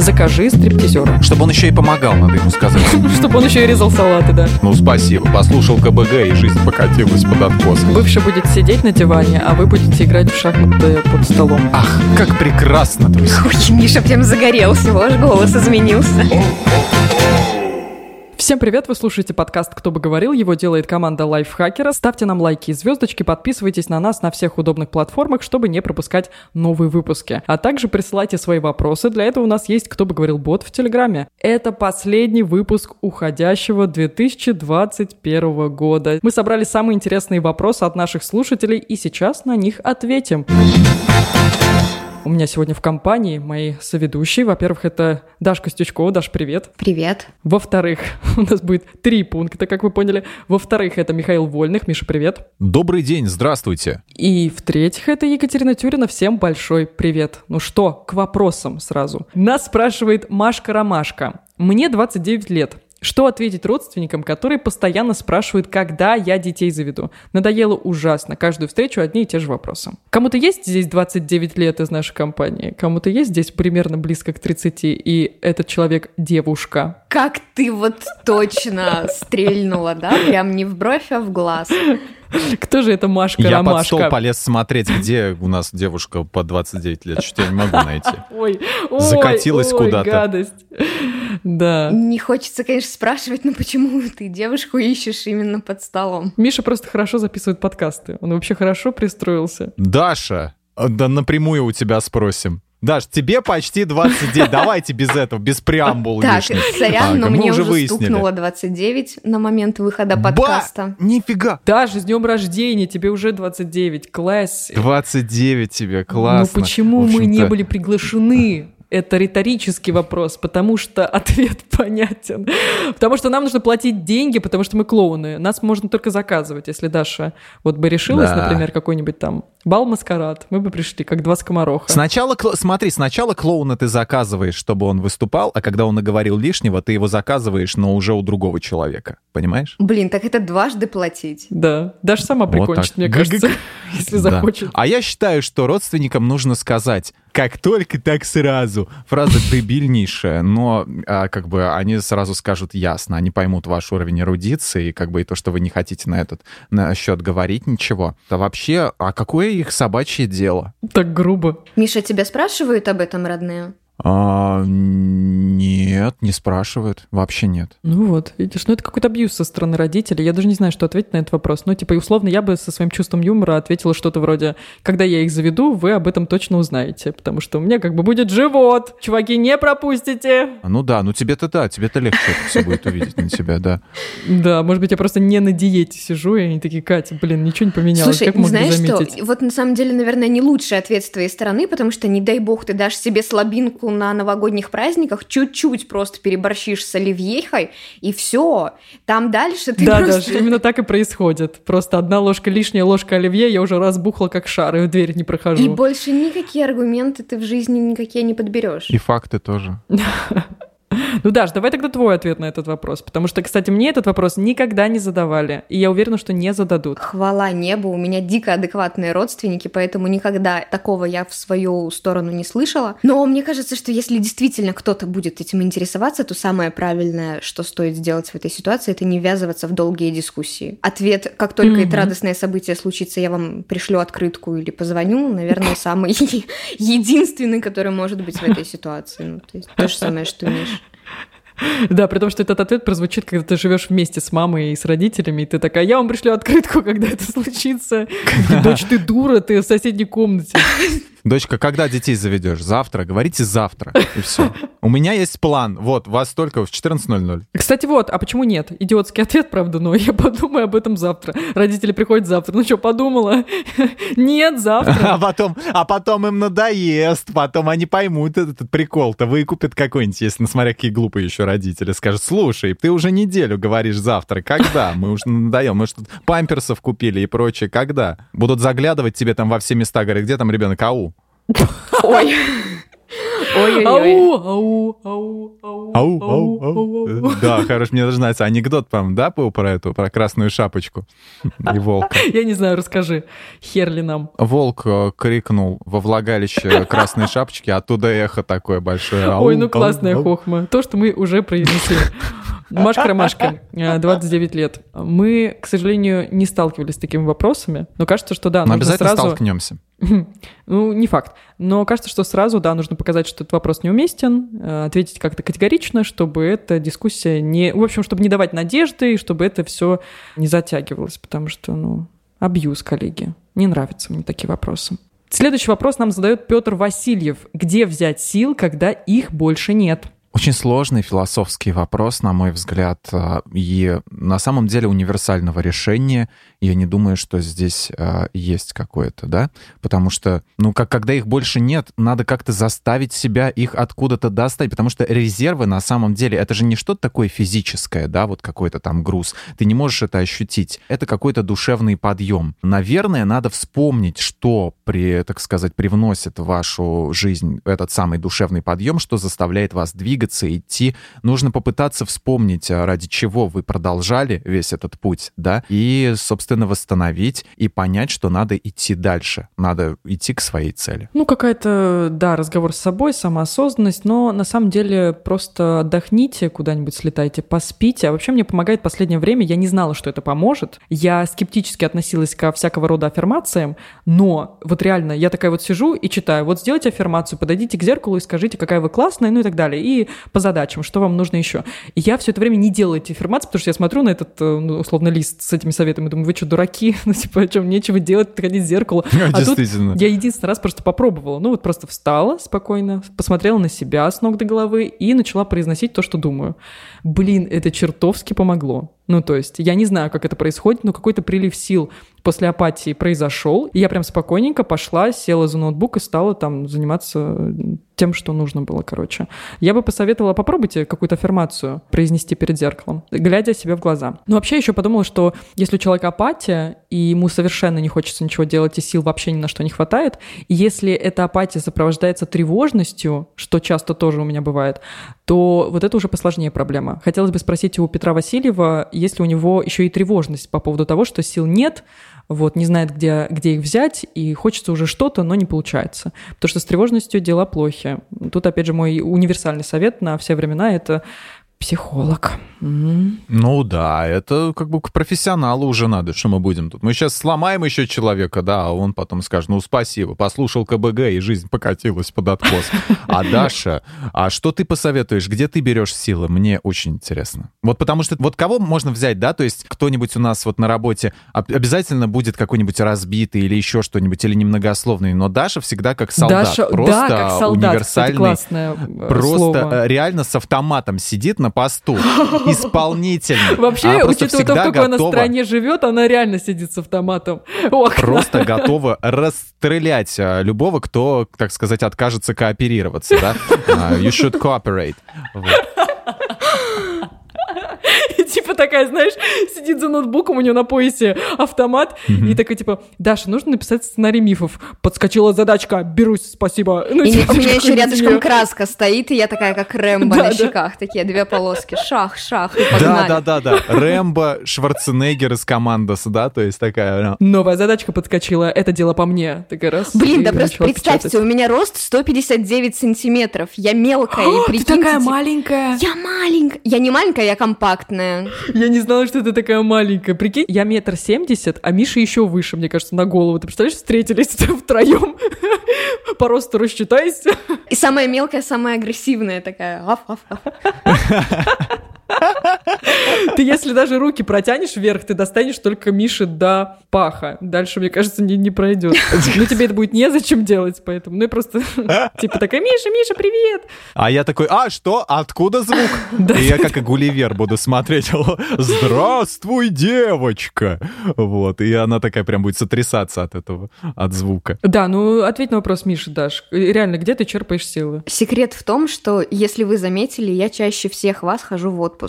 Закажи стриптизера. Чтобы он еще и помогал, надо ему сказать. Чтобы он еще и резал салаты, да. Ну, спасибо. Послушал КБГ, и жизнь покатилась под откос. Бывший будет сидеть на диване, а вы будете играть в шахматы под столом. Ах, как прекрасно, друзья. Ой, Миша прям загорелся, ваш голос изменился. Всем привет, вы слушаете подкаст «Кто бы говорил», его делает команда Лайфхакера. Ставьте нам лайки и звездочки, подписывайтесь на нас на всех удобных платформах, чтобы не пропускать новые выпуски. А также присылайте свои вопросы, для этого у нас есть «Кто бы говорил» бот в Телеграме. Это последний выпуск уходящего 2021 года. Мы собрали самые интересные вопросы от наших слушателей и сейчас на них ответим. У меня сегодня в компании мои соведущие. Во-первых, это Дашка Стючкова. Даш, привет. Привет. Во-вторых, у нас будет три пункта, как вы поняли. Во-вторых, это Михаил Вольных. Миша, привет. Добрый день, здравствуйте. И в-третьих, это Екатерина Тюрина. Всем большой привет. Ну что, к вопросам сразу. Нас спрашивает Машка Ромашка. Мне 29 лет. Что ответить родственникам, которые постоянно спрашивают, когда я детей заведу? Надоело ужасно. Каждую встречу одни и те же вопросы. Кому-то есть здесь 29 лет из нашей компании? Кому-то есть здесь примерно близко к 30, и этот человек девушка? Как ты вот точно стрельнула, да? Прям не в бровь, а в глаз. Кто же это Машка Я Ромашка? под стол полез смотреть, где у нас девушка по 29 лет. Что-то я не могу найти. Ой, ой, Закатилась ой, куда-то. гадость. Да. Не хочется, конечно, спрашивать, но почему ты девушку ищешь именно под столом? Миша просто хорошо записывает подкасты. Он вообще хорошо пристроился. Даша, а, да напрямую у тебя спросим. Даш, тебе почти 29. Давайте без этого, без преамбул Так, лишних. сорян, но мы мне уже выяснили. стукнуло 29 на момент выхода Ба! подкаста. Нифига! Даже с днем рождения, тебе уже 29. Класс. 29 тебе, классно. Ну почему мы не были приглашены? Это риторический вопрос, потому что ответ понятен. Потому что нам нужно платить деньги, потому что мы клоуны. Нас можно только заказывать. Если Даша вот бы решилась, Да. например, какой-нибудь там бал-маскарад, мы бы пришли, как два скомороха. Сначала, смотри, сначала клоуна ты заказываешь, чтобы он выступал, а когда он наговорил лишнего, ты его заказываешь, но уже у другого человека. Понимаешь? Блин, так это дважды платить. Да, Даша сама прикончит, мне кажется, если захочет. А я считаю, что родственникам нужно сказать, как только, так сразу. Фраза дебильнейшая, но а, как бы они сразу скажут ясно, они поймут ваш уровень эрудиции, и как бы и то, что вы не хотите на этот на счет говорить ничего. Да вообще, а какое их собачье дело? Так грубо. Миша, тебя спрашивают об этом, родные? А, нет, не спрашивают, вообще нет. Ну вот, видишь, ну это какой-то абьюз со стороны родителей. Я даже не знаю, что ответить на этот вопрос. Ну, типа, условно, я бы со своим чувством юмора ответила что-то вроде «Когда я их заведу, вы об этом точно узнаете, потому что у меня как бы будет живот. Чуваки, не пропустите!» А, Ну да, ну тебе-то да, тебе-то легче это все будет увидеть на тебя, да. Да, может быть, я просто не на диете сижу, и они такие «Катя, блин, ничего не поменялось, Слушай, как можно знаешь заметить?» что? Вот на самом деле, наверное, не лучший ответ с твоей стороны, потому что, не дай бог, ты дашь себе слабинку на новогодних праздниках, чуть-чуть просто переборщишь с оливьехой, и все. Там дальше ты Да, просто... даже именно так и происходит. Просто одна ложка лишняя, ложка оливье, я уже разбухла как шар, и в дверь не прохожу. И больше никакие аргументы ты в жизни никакие не подберешь. И факты тоже. Ну, Даш, давай тогда твой ответ на этот вопрос. Потому что, кстати, мне этот вопрос никогда не задавали. И я уверена, что не зададут. Хвала небу, у меня дико адекватные родственники, поэтому никогда такого я в свою сторону не слышала. Но мне кажется, что если действительно кто-то будет этим интересоваться, то самое правильное, что стоит сделать в этой ситуации, это не ввязываться в долгие дискуссии. Ответ, как только Мгм. это радостное событие случится, я вам пришлю открытку или позвоню, наверное, самый единственный, который может быть в этой ситуации. Ну, то есть то же самое, что Миш. Да, при том, что этот ответ прозвучит, когда ты живешь вместе с мамой и с родителями, и ты такая, я вам пришлю открытку, когда это случится. Дочь, ты дура, ты в соседней комнате. Дочка, когда детей заведешь? Завтра? Говорите завтра. И все. У меня есть план. Вот, вас только в 14.00. Кстати, вот, а почему нет? Идиотский ответ, правда, но я подумаю об этом завтра. Родители приходят завтра. Ну что, подумала? Нет, А завтра. потом, а потом им надоест, потом они поймут этот прикол-то, выкупят какой-нибудь, если, смотря какие глупые еще родители, скажут, слушай, ты уже неделю говоришь завтра, когда? Мы уже надоем, мы тут памперсов купили и прочее, когда? Будут заглядывать тебе там во все места, говорят, где там ребенок? Ау. Ой. Ой-ой-ой. Ау, ау, ау, ау, Ау, ау, ау. Да, хорошо, мне даже нравится анекдот, по да, был про эту, про красную шапочку и волка. Я не знаю, расскажи. Херли нам. Волк э, крикнул во влагалище красной шапочки, оттуда эхо такое большое. Ой, ну классная хохма. То, что мы уже произнесли. Машка Ромашка, э, 29 лет. Мы, к сожалению, не сталкивались с такими вопросами, но кажется, что да, Но нужно обязательно сразу... столкнемся. Ну, не факт. Но кажется, что сразу, да, нужно показать, что этот вопрос неуместен, э, ответить как-то категорично, чтобы эта дискуссия не... В общем, чтобы не давать надежды, и чтобы это все не затягивалось, потому что, ну, абьюз, коллеги. Не нравятся мне такие вопросы. Следующий вопрос нам задает Петр Васильев. Где взять сил, когда их больше нет? Очень сложный философский вопрос, на мой взгляд, а, и на самом деле универсального решения я не думаю, что здесь а, есть какое-то, да, потому что, ну, как когда их больше нет, надо как-то заставить себя их откуда-то достать, потому что резервы на самом деле это же не что-то такое физическое, да, вот какой-то там груз, ты не можешь это ощутить, это какой-то душевный подъем. Наверное, надо вспомнить, что при, так сказать, привносит в вашу жизнь этот самый душевный подъем, что заставляет вас двигаться, идти. Нужно попытаться вспомнить, а, ради чего вы продолжали весь этот путь, да, и, собственно, восстановить и понять, что надо идти дальше, надо идти к своей цели. Ну, какая-то, да, разговор с собой, самоосознанность, но на самом деле просто отдохните, куда-нибудь слетайте, поспите. А вообще мне помогает в последнее время, я не знала, что это поможет. Я скептически относилась ко всякого рода аффирмациям, но вот реально я такая вот сижу и читаю, вот сделайте аффирмацию, подойдите к зеркалу и скажите, какая вы классная, ну и так далее. И по задачам, что вам нужно еще. И я все это время не делаю эти аффирмации, потому что я смотрю на этот, э, ну, условно, лист с этими советами, думаю, вы что, дураки? Ну, типа, о чем нечего делать, ходить в зеркало. А тут я единственный раз просто попробовала. Ну, вот просто встала спокойно, посмотрела на себя с ног до головы и начала произносить то, что думаю. Блин, это чертовски помогло. Ну, то есть, я не знаю, как это происходит, но какой-то прилив сил после апатии произошел. И я прям спокойненько пошла, села за ноутбук и стала там заниматься тем, что нужно было, короче. Я бы посоветовала, попробуйте какую-то аффирмацию произнести перед зеркалом, глядя себе в глаза. Но вообще еще подумала, что если у человека апатия, и ему совершенно не хочется ничего делать, и сил вообще ни на что не хватает, и если эта апатия сопровождается тревожностью, что часто тоже у меня бывает, то вот это уже посложнее проблема. Хотелось бы спросить у Петра Васильева, есть ли у него еще и тревожность по поводу того, что сил нет, вот, не знает, где, где их взять, и хочется уже что-то, но не получается. Потому что с тревожностью дела плохи. Тут, опять же, мой универсальный совет на все времена — это психолог. Ну да, это как бы к профессионалу уже надо, что мы будем тут. Мы сейчас сломаем еще человека, да, а он потом скажет, ну спасибо, послушал КБГ, и жизнь покатилась под откос. А Даша, а что ты посоветуешь, где ты берешь силы? Мне очень интересно. Вот потому что, вот кого можно взять, да, то есть кто-нибудь у нас вот на работе об- обязательно будет какой-нибудь разбитый или еще что-нибудь, или немногословный, но Даша всегда как солдат. Даша, просто да, как солдат, кстати, универсальный классное э, Просто слово. э, реально с автоматом сидит на посту, исполнительно. Вообще, Она просто учитывая то, в какой она готова- стране живет, она реально сидит с автоматом. окна. Просто готова расстрелять а, любого, кто, так сказать, откажется кооперироваться, да? А, You should cooperate. Вот. И такая, знаешь, сидит за ноутбуком, у нее на поясе автомат, и такая типа, Даша, нужно написать сценарий мифов. Подскочила задачка, берусь, спасибо. Ну, И типа, у меня еще рядышком краска стоит, и я такая, как Рэмбо Да, на да. щеках, такие две полоски, шах, шах, и Да, погнали. да, да, да. Рэмбо, Шварценеггер из Командос, да, то есть такая... Новая задачка подскочила, это дело по мне. Такая раз. Блин, и да просто представьте, печатать. у меня рост 159 сантиметров, я мелкая, и Ты прикиньте... такая типа, маленькая. Я маленькая. Я не маленькая, я компактная. Я не знала, что ты такая маленькая. Прикинь, я метр семьдесят, а Миша еще выше, мне кажется, на голову. Ты представляешь, встретились втроем, по росту рассчитайся. И самая мелкая, самая агрессивная такая. Аф, аф, аф. Ты если даже руки протянешь вверх, ты достанешь только Миши до паха. Дальше, мне кажется, не, не пройдет. Ну, тебе это будет незачем делать, поэтому. Ну, и просто типа такая, Миша, Миша, привет! А я такой, а что? Откуда звук? И я как и Гулливер буду смотреть. Здравствуй, девочка! Вот. И она такая прям будет сотрясаться от этого, от звука. Да, ну, ответь на вопрос Миши, Даш. Реально, где ты черпаешь силы? Секрет в том, что, если вы заметили, я чаще всех вас хожу в отпуск.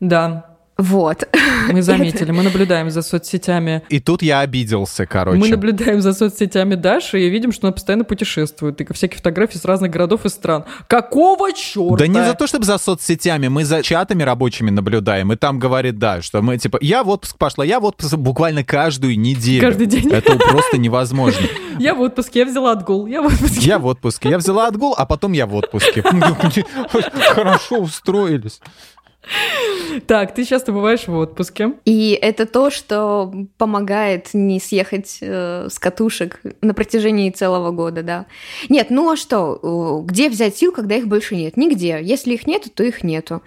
Да, Вот. Мы заметили, мы наблюдаем за соцсетями. И тут я обиделся, короче. Мы наблюдаем за соцсетями Даши и видим, что она постоянно путешествует. И всякие фотографии с разных городов и стран. Какого черта? Да не за то, чтобы за соцсетями, мы за чатами рабочими наблюдаем. И там говорит, да, что мы типа, я в отпуск пошла, я в отпуск буквально каждую неделю. Каждый день. Это просто невозможно. Я в отпуске, я взяла отгул, я в отпуске. Я в отпуске, я взяла отгул, а потом я в отпуске. Хорошо устроились. Так, ты часто бываешь в отпуске. И это то, что помогает не съехать э, с катушек на протяжении целого года, да. Нет, ну а что? Где взять сил, когда их больше нет? Нигде. Если их нету, то их нету.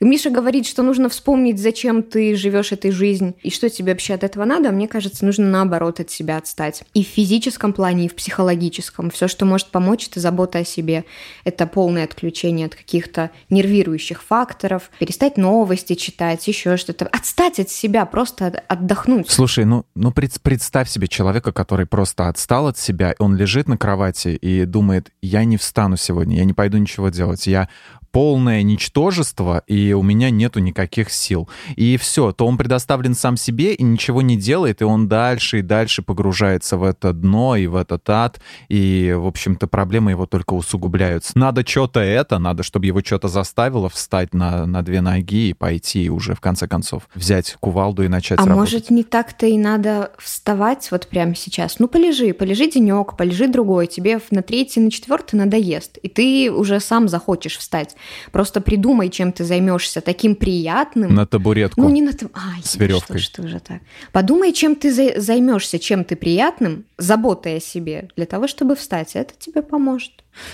Миша говорит, что нужно вспомнить, зачем ты живешь этой жизнь и что тебе вообще от этого надо. Мне кажется, нужно наоборот от себя отстать. И в физическом плане, и в психологическом. Все, что может помочь, это забота о себе. Это полное отключение от каких-то нервирующих факторов, перестать новости читать, еще что-то. Отстать от себя, просто отдохнуть. Слушай, ну, ну представь себе человека, который просто отстал от себя, он лежит на кровати и думает, я не встану сегодня, я не пойду ничего делать, я полное ничтожество, и у меня нету никаких сил. И все, то он предоставлен сам себе и ничего не делает, и он дальше и дальше погружается в это дно и в этот ад, и, в общем-то, проблемы его только усугубляются. Надо что-то это, надо, чтобы его что-то заставило встать на, на две ноги и пойти уже, в конце концов, взять кувалду и начать а работать. может, не так-то и надо вставать вот прямо сейчас? Ну, полежи, полежи денек, полежи другой, тебе на третий, на четвертый надоест, и ты уже сам захочешь встать. Просто придумай, чем ты займешься таким приятным. На табуретку. Ну, не на таб... Ай, с веревкой. Что, что же так? Подумай, чем ты займешься, чем ты приятным, заботой о себе, для того, чтобы встать. Это тебе поможет.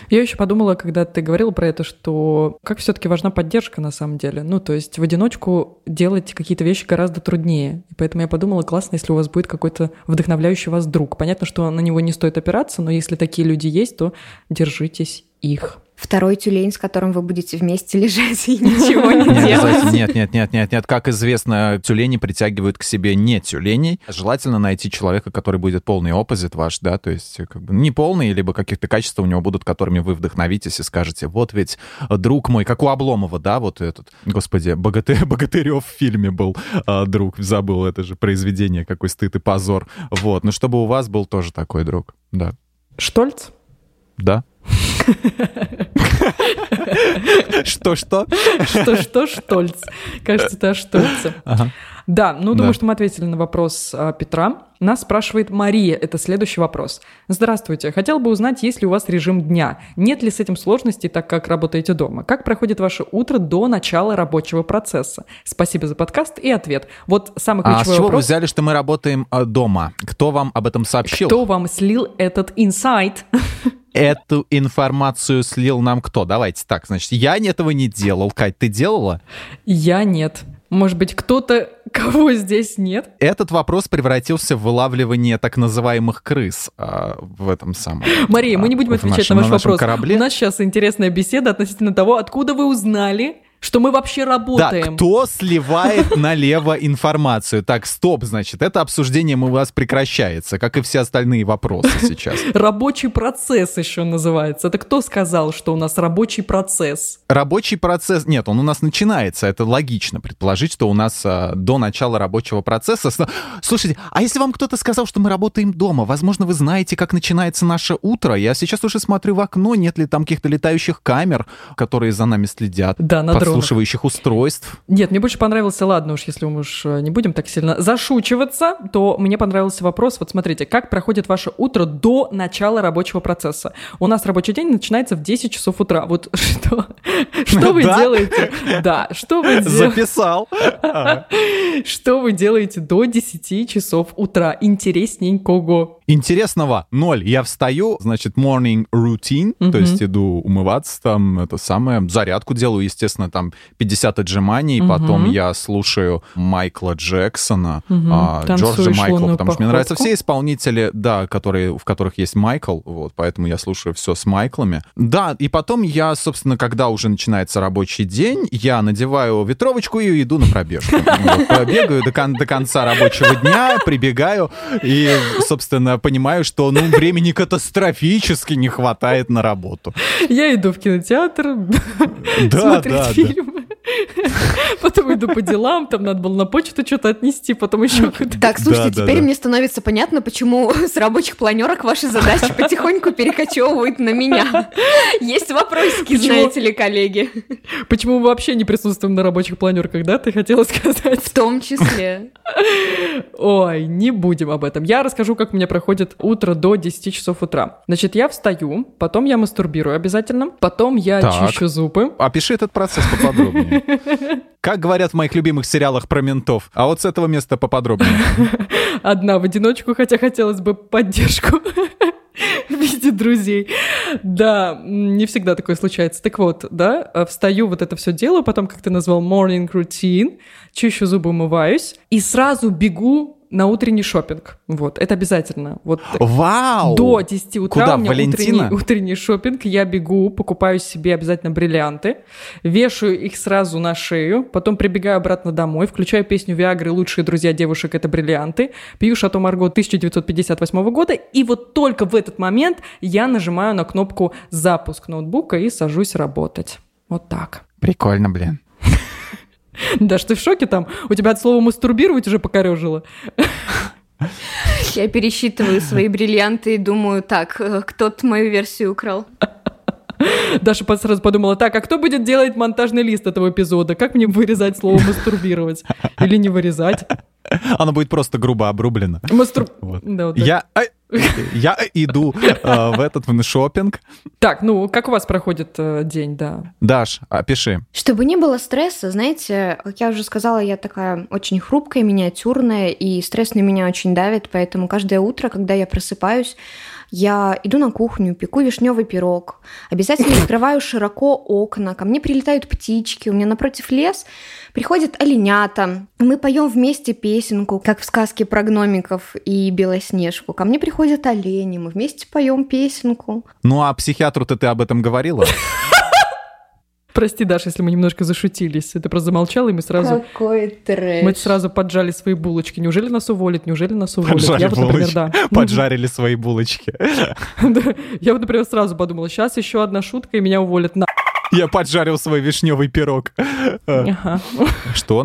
Я еще подумала, когда ты говорила про это, что как все-таки важна поддержка на самом деле. Ну, то есть в одиночку делать какие-то вещи гораздо труднее. И поэтому я подумала, классно, если у вас будет какой-то вдохновляющий вас друг. Понятно, что на него не стоит опираться, но если такие люди есть, то держитесь их второй тюлень, с которым вы будете вместе лежать и ничего не делать. Нет, нет, нет, нет, нет. Как известно, тюлени притягивают к себе не тюленей. Желательно найти человека, который будет полный оппозит ваш, да, то есть как бы не полный, либо каких-то качества у него будут, которыми вы вдохновитесь и скажете, вот ведь друг мой, как у Обломова, да, вот этот, господи, богатырь, Богатырев в фильме был а, друг, забыл, это же произведение, какой стыд и позор. Вот, ну чтобы у вас был тоже такой друг, да. Штольц? Да. Что-что? Что-что, Штольц. Кажется, это о Штольце. Да, ну думаю, что мы ответили на вопрос а, Петра. Нас спрашивает Мария, это следующий вопрос. Здравствуйте, хотел бы узнать, есть ли у вас режим дня? Нет ли с этим сложностей, так как работаете дома? Как проходит ваше утро до начала рабочего процесса? Спасибо за подкаст и ответ. Вот самый ключевой вопрос. А с чего вопрос. вы взяли, что мы работаем э, дома? Кто вам об этом сообщил? Кто вам слил этот инсайт? Эту информацию слил нам кто? Давайте так, значит, я этого не делал. Кать, ты делала? Я нет. Может быть, кто-то, кого здесь нет? Этот вопрос превратился в вылавливание так называемых крыс а, в этом самом... Мария, а, мы не будем отвечать нашем, на ваш на вопрос. Корабле. У нас сейчас интересная беседа относительно того, откуда вы узнали, что мы вообще работаем. Да, кто сливает налево информацию? Так, стоп, значит, это обсуждение у вас прекращается, как и все остальные вопросы сейчас. Рабочий процесс еще называется. Это кто сказал, что у нас рабочий процесс? Рабочий процесс... Нет, он у нас начинается. Это логично предположить, что у нас а, до начала рабочего процесса... Слушайте, а если вам кто-то сказал, что мы работаем дома, возможно, вы знаете, как начинается наше утро? Я сейчас уже смотрю в окно, нет ли там каких-то летающих камер, которые за нами следят. Да, на подслушивающих устройств. Нет, мне больше понравился, ладно уж, если мы уж э, не будем так сильно зашучиваться, то мне понравился вопрос, вот смотрите, как проходит ваше утро до начала рабочего процесса? У нас рабочий день начинается в 10 часов утра. Вот что, что вы делаете? Да, что вы делаете? Записал. Что вы делаете до 10 часов утра? Интересненького. Интересного ноль. Я встаю, значит, morning routine, то есть иду умываться, там, это самое, зарядку делаю, естественно, там, 50 отжиманий, угу. потом я слушаю Майкла Джексона, угу. а, Джорджа Майкла, потому что мне нравятся все исполнители, да, которые, в которых есть Майкл, вот, поэтому я слушаю все с Майклами. Да, и потом я, собственно, когда уже начинается рабочий день, я надеваю ветровочку и иду на пробежку. Бегаю до конца рабочего дня, прибегаю и, собственно, понимаю, что, ну, времени катастрофически не хватает на работу. Я иду в кинотеатр да, смотреть да, фильмы. Да. Потом иду по делам, там надо было на почту что-то отнести, потом еще Так, слушайте, Да, да, теперь да. мне становится понятно, почему с рабочих планерок ваши задачи потихоньку перекочевывают на меня. Есть вопросики, Почему? знаете ли, коллеги. Почему мы вообще не присутствуем на рабочих планерках, да? Ты хотела сказать? В том числе. Ой, не будем об этом. Я расскажу, как у меня проходит утро до 10 часов утра. Значит, я встаю, потом я мастурбирую обязательно, потом я Так. чищу зубы. Опиши этот процесс поподробнее. Как говорят в моих любимых сериалах про ментов. А вот с этого места поподробнее. Одна в одиночку, хотя хотелось бы поддержку в виде друзей. Да, не всегда такое случается. Так вот, да, э, встаю, вот это все делаю, потом, как ты назвал, morning routine, чищу зубы, умываюсь, и сразу бегу на утренний шопинг. Вот, это обязательно. Вот Вау! до 10 утра Куда, у меня Валентина? утренний, утренний шопинг. Я бегу, покупаю себе обязательно бриллианты, вешаю их сразу на шею, потом прибегаю обратно домой, включаю песню Виагры «Лучшие друзья девушек — это бриллианты», пью Шато Марго 1958 года, и вот только в этот момент я нажимаю на кнопку «Запуск ноутбука» и сажусь работать. Вот так. Прикольно, блин. Да, что ты в шоке там? У тебя от слова «мастурбировать» уже покорежило? Я пересчитываю свои бриллианты и думаю, так, э, кто-то мою версию украл. Даша сразу подумала, так, а кто будет делать монтажный лист этого эпизода? Как мне вырезать слово «мастурбировать»? Или не вырезать? Оно будет просто грубо обрублено. Мастур... Вот. Да, вот так. Я, э, я иду э, в этот в шопинг. Так, ну, как у вас проходит э, день, да? Даш, опиши. Чтобы не было стресса, знаете, как я уже сказала, я такая очень хрупкая, миниатюрная, и стресс на меня очень давит, поэтому каждое утро, когда я просыпаюсь, я иду на кухню, пеку вишневый пирог, обязательно открываю широко окна, ко мне прилетают птички, у меня напротив лес, приходят оленята, мы поем вместе песенку, как в сказке про гномиков и Белоснежку. Ко мне приходят олени, мы вместе поем песенку. Ну а психиатру-то ты об этом говорила? Прости, Даша, если мы немножко зашутились. Ты просто замолчала, и мы сразу... Какой трэш. Мы сразу поджали свои булочки. Неужели нас уволят? Неужели нас уволят? Поджали Я вот, например, булочки. да. Поджарили свои булочки. Я вот, например, сразу подумала, сейчас еще одна шутка, и меня уволят на... Я поджарил свой вишневый пирог. Э, Ага. Что?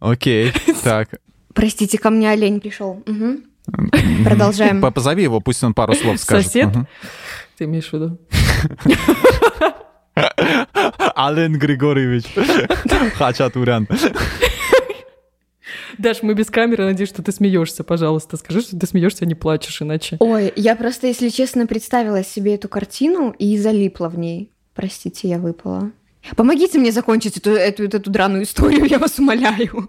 Окей, так. Простите, ко мне олень пришел. Продолжаем. По- Позови его, пусть он пару слов скажет. Сосед? Ты имеешь в виду? Ален Григорьевич. Хачатурян. Даш, мы без камеры, надеюсь, что ты смеешься, пожалуйста. Скажи, что ты смеешься, а не плачешь иначе. Ой, я просто, если честно, представила себе эту картину и залипла в ней. Простите, я выпала. Помогите мне закончить эту, эту, эту драную историю, я вас умоляю.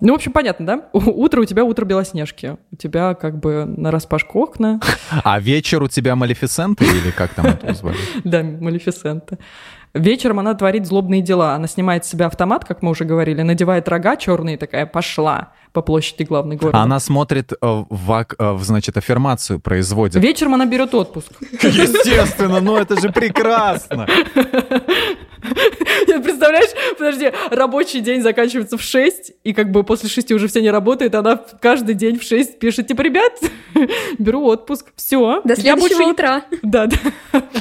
Ну, в общем, понятно, да? Утро у тебя утро Белоснежки. У тебя как бы на распашку окна. А вечер у тебя Малефисента или как там это звали? Да, Малефисента. Вечером она творит злобные дела. Она снимает с себя автомат, как мы уже говорили, надевает рога черные, такая пошла по площади главной города. Она смотрит э, в, э, в, значит, аффирмацию производит. Вечером она берет отпуск. Естественно, ну это же прекрасно. Нет, Представляешь, подожди, рабочий день заканчивается в 6, и как бы после 6 уже все не работает, она каждый день в 6 пишет, типа, ребят, беру отпуск, все. До следующего утра. Да, да.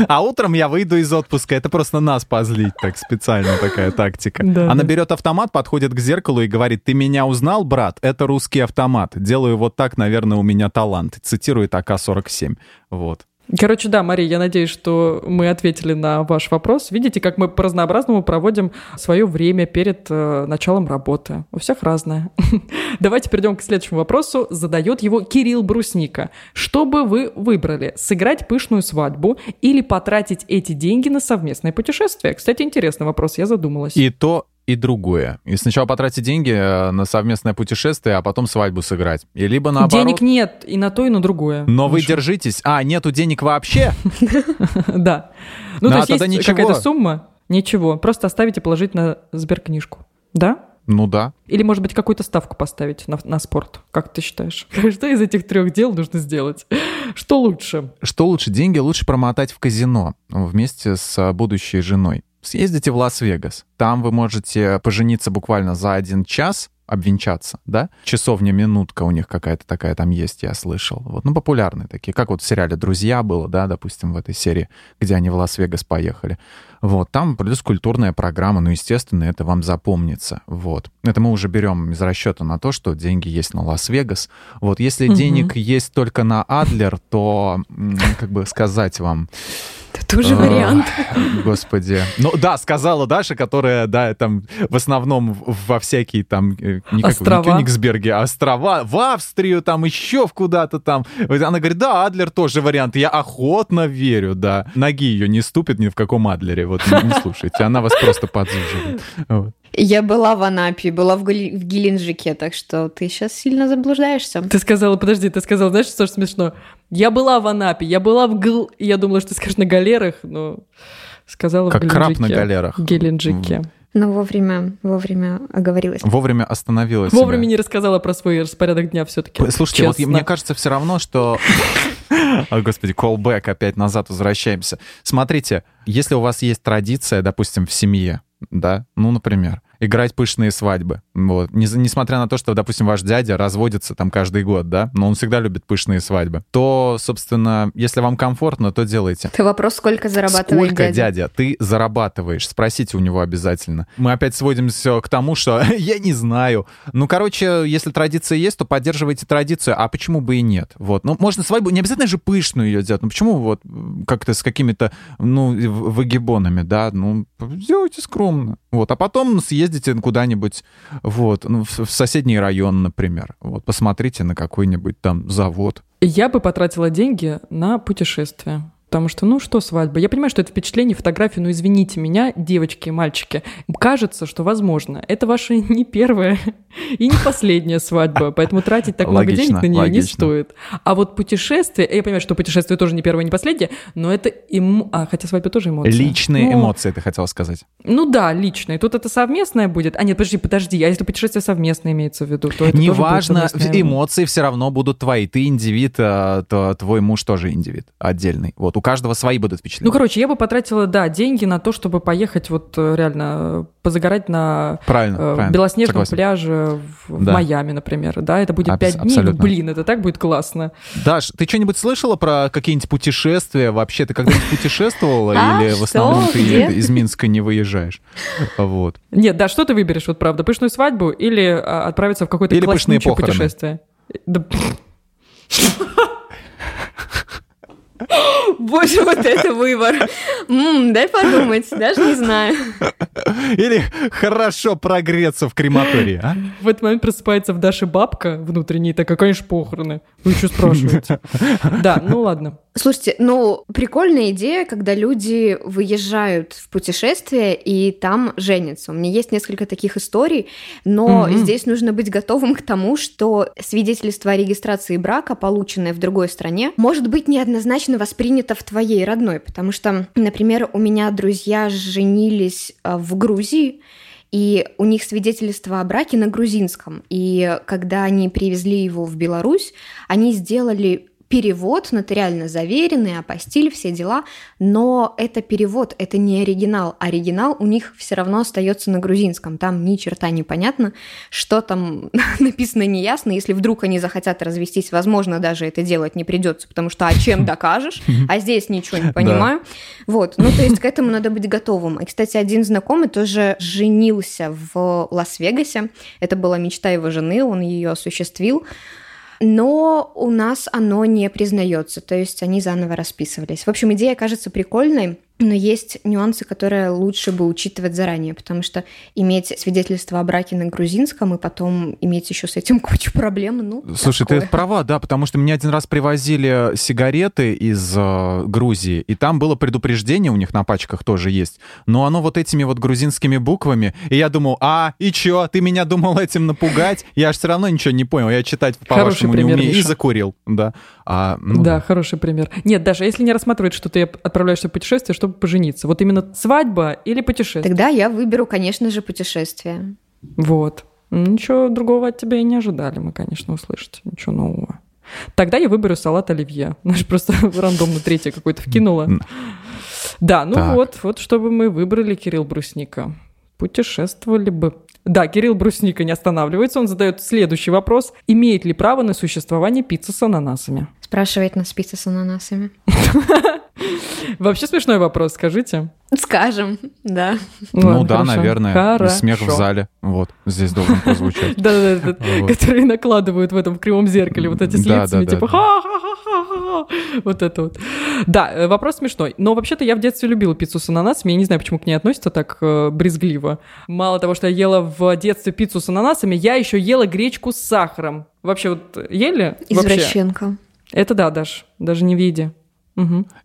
А утром я выйду из отпуска. Это просто нас позлить, так специально такая тактика. Да, Она да. берет автомат, подходит к зеркалу и говорит, ты меня узнал, брат? Это русский автомат. Делаю вот так, наверное, у меня талант. Цитирует АК-47. Вот. Короче, да, Мария, я надеюсь, что мы ответили на ваш вопрос. Видите, как мы по-разнообразному проводим свое время перед э, началом работы. У всех разное. Давайте перейдем к следующему вопросу. Задает его Кирилл Брусника. Что бы вы выбрали? Сыграть пышную свадьбу или потратить эти деньги на совместное путешествие? Кстати, интересный вопрос, я задумалась. И то, и другое. И сначала потратить деньги э, на совместное путешествие, а потом свадьбу сыграть. И либо наоборот... Денег нет и на то, и на другое. Но вы Маша. держитесь. А, нету денег вообще? Да. Ну, Ну, то а есть есть какая-то сумма? Ничего. Просто оставить и положить на сберкнижку. Да? Ну да. Или, может быть, какую-то ставку поставить на, на спорт? Как ты считаешь? Что из этих трех дел нужно сделать? Что лучше? Что лучше? Деньги лучше промотать в казино вместе с а, будущей женой. Съездите в Лас-Вегас. Там вы можете пожениться буквально за один час, обвенчаться, да? Часовня минутка у них какая-то такая там есть, я слышал. Вот, ну, популярные такие, как вот в сериале «Друзья» было, да, допустим, в этой серии, где они в Лас-Вегас поехали. Вот, там плюс культурная программа, ну, естественно, это вам запомнится. Вот. Это мы уже берем из расчета на то, что деньги есть на Лас-Вегас. Вот, если угу. денег есть только на Адлер, то, как бы сказать вам... Это тоже вариант. Господи. Ну да, сказала Даша, которая, да, там в основном во всякие там, э, не как острова. не Кёнигсберги, а острова, в Австрию, там еще в куда-то там. Она говорит, да, Адлер тоже вариант. Я охотно верю, да. Ноги ее не ступит ни в каком Адлере. Вот не, не слушайте, она вас просто подзуживает. Вот. Я была в Анапе, была в, Гали... в Геленджике, так что ты сейчас сильно заблуждаешься. Ты сказала, подожди, ты сказала, знаешь, что смешно? Я была в Анапе, я была в Гл... Я думала, что ты скажешь на галерах, но сказала как в Геленджике. краб на галерах. В Геленджике. Но вовремя, вовремя оговорилась. Вовремя остановилась. Вовремя себя. не рассказала про свой распорядок дня все-таки. Слушайте, честно. вот мне кажется все равно, что... О, господи, callback, опять назад возвращаемся. Смотрите, если у вас есть традиция, допустим, в семье, да, ну, например, играть пышные свадьбы. Вот. Не, несмотря на то, что, допустим, ваш дядя разводится там каждый год, да, но он всегда любит пышные свадьбы, то, собственно, если вам комфортно, то делайте. Это вопрос, сколько зарабатывает сколько, дядя. дядя, ты зарабатываешь? Спросите у него обязательно. Мы опять сводимся к тому, что я не знаю. Ну, короче, если традиция есть, то поддерживайте традицию, а почему бы и нет? Вот. Ну, можно свадьбу, не обязательно же пышную ее делать. Ну, почему вот как-то с какими-то, ну, выгибонами, да? Ну, сделайте скромно. Вот. А потом съездите куда-нибудь, вот, ну, в, в соседний район, например, вот, посмотрите на какой-нибудь там завод. Я бы потратила деньги на путешествие. Потому что, ну что свадьба? Я понимаю, что это впечатление, фотографии, но извините меня, девочки и мальчики, кажется, что возможно. Это ваша не первая и не последняя свадьба, поэтому тратить так много денег на нее логично. не стоит. А вот путешествие, я понимаю, что путешествие тоже не первое, не последнее, но это им, а хотя свадьба тоже эмоции. Личные но... эмоции, ты хотела сказать? Ну да, личные. Тут это совместное будет. А нет, подожди, подожди, а если путешествие совместное имеется в виду, то это Неважно, эмоции все равно будут твои. Ты индивид, а, то твой муж тоже индивид отдельный. Вот у каждого свои будут впечатления. Ну, короче, я бы потратила, да, деньги на то, чтобы поехать вот э, реально позагорать на правильно, э, правильно. белоснежном Согласен. пляже в, да. Майами, например, да, это будет пять дней, ну, блин, это так будет классно. Даш, ты что-нибудь слышала про какие-нибудь путешествия? Вообще, ты когда-нибудь путешествовала или в основном ты из Минска не выезжаешь? Вот. Нет, да, что ты выберешь, вот правда, пышную свадьбу или а, отправиться в какое-то или пышные путешествие? Да. Боже, вот это выбор. Дай подумать, даже не знаю. Или хорошо прогреться в крематории, а? В этот момент просыпается в Даше бабка внутренняя, такая, конечно, похороны. Вы что спрашиваете? Да, ну ладно. Слушайте, ну, прикольная идея, когда люди выезжают в путешествие и там женятся. У меня есть несколько таких историй, но mm-hmm. здесь нужно быть готовым к тому, что свидетельство о регистрации брака, полученное в другой стране, может быть неоднозначно воспринято в твоей родной, потому что, например, у меня друзья женились э, в Грузии, и у них свидетельство о браке на грузинском. И когда они привезли его в Беларусь, они сделали перевод нотариально заверенный, апостиль, все дела, но это перевод, это не оригинал. Оригинал у них все равно остается на грузинском, там ни черта не понятно, что там написано неясно. Если вдруг они захотят развестись, возможно, даже это делать не придется, потому что а чем докажешь, а здесь ничего не понимаю. Вот, ну то есть к этому надо быть готовым. И, кстати, один знакомый тоже женился в Лас-Вегасе, это была мечта его жены, он ее осуществил но у нас оно не признается, то есть они заново расписывались. В общем, идея кажется прикольной, но есть нюансы, которые лучше бы учитывать заранее, потому что иметь свидетельство о браке на грузинском и потом иметь еще с этим кучу проблем, ну, Слушай, такое. ты права, да, потому что мне один раз привозили сигареты из э, Грузии, и там было предупреждение, у них на пачках тоже есть, но оно вот этими вот грузинскими буквами, и я думал, а, и чё, ты меня думал этим напугать? Я же все равно ничего не понял, я читать по-вашему не умею, Миша. и закурил, да. А, ну, да, да, хороший пример. Нет, даже если не рассматривать, что ты отправляешься в путешествие, чтобы пожениться, вот именно свадьба или путешествие? Тогда я выберу, конечно же, путешествие. Вот. Ничего другого от тебя и не ожидали мы, конечно, услышать. Ничего нового. Тогда я выберу салат оливье. Знаешь, просто рандомно третье какое-то вкинула. Да, ну так. вот, вот чтобы мы выбрали Кирилл Брусника. Путешествовали бы. Да, Кирилл Брусника не останавливается, он задает следующий вопрос. Имеет ли право на существование пицца с ананасами? Спрашивает нас пицца с ананасами. Вообще смешной вопрос, скажите. Скажем, да. Ну Ладно, да, хорошо. наверное. Хорошо. смех в зале. Вот, здесь должен прозвучать. Да-да-да, которые накладывают в этом кривом зеркале вот эти с лицами, типа ха-ха-ха-ха-ха. Вот это вот. Да, э, вопрос смешной. Но вообще-то я в детстве любила пиццу с ананасами. Я не знаю, почему к ней относятся так э, брезгливо. Мало того, что я ела в детстве пиццу с ананасами, я еще ела гречку с сахаром. Вообще вот ели? Вообще? Извращенка. Это да, Даш, даже не в виде.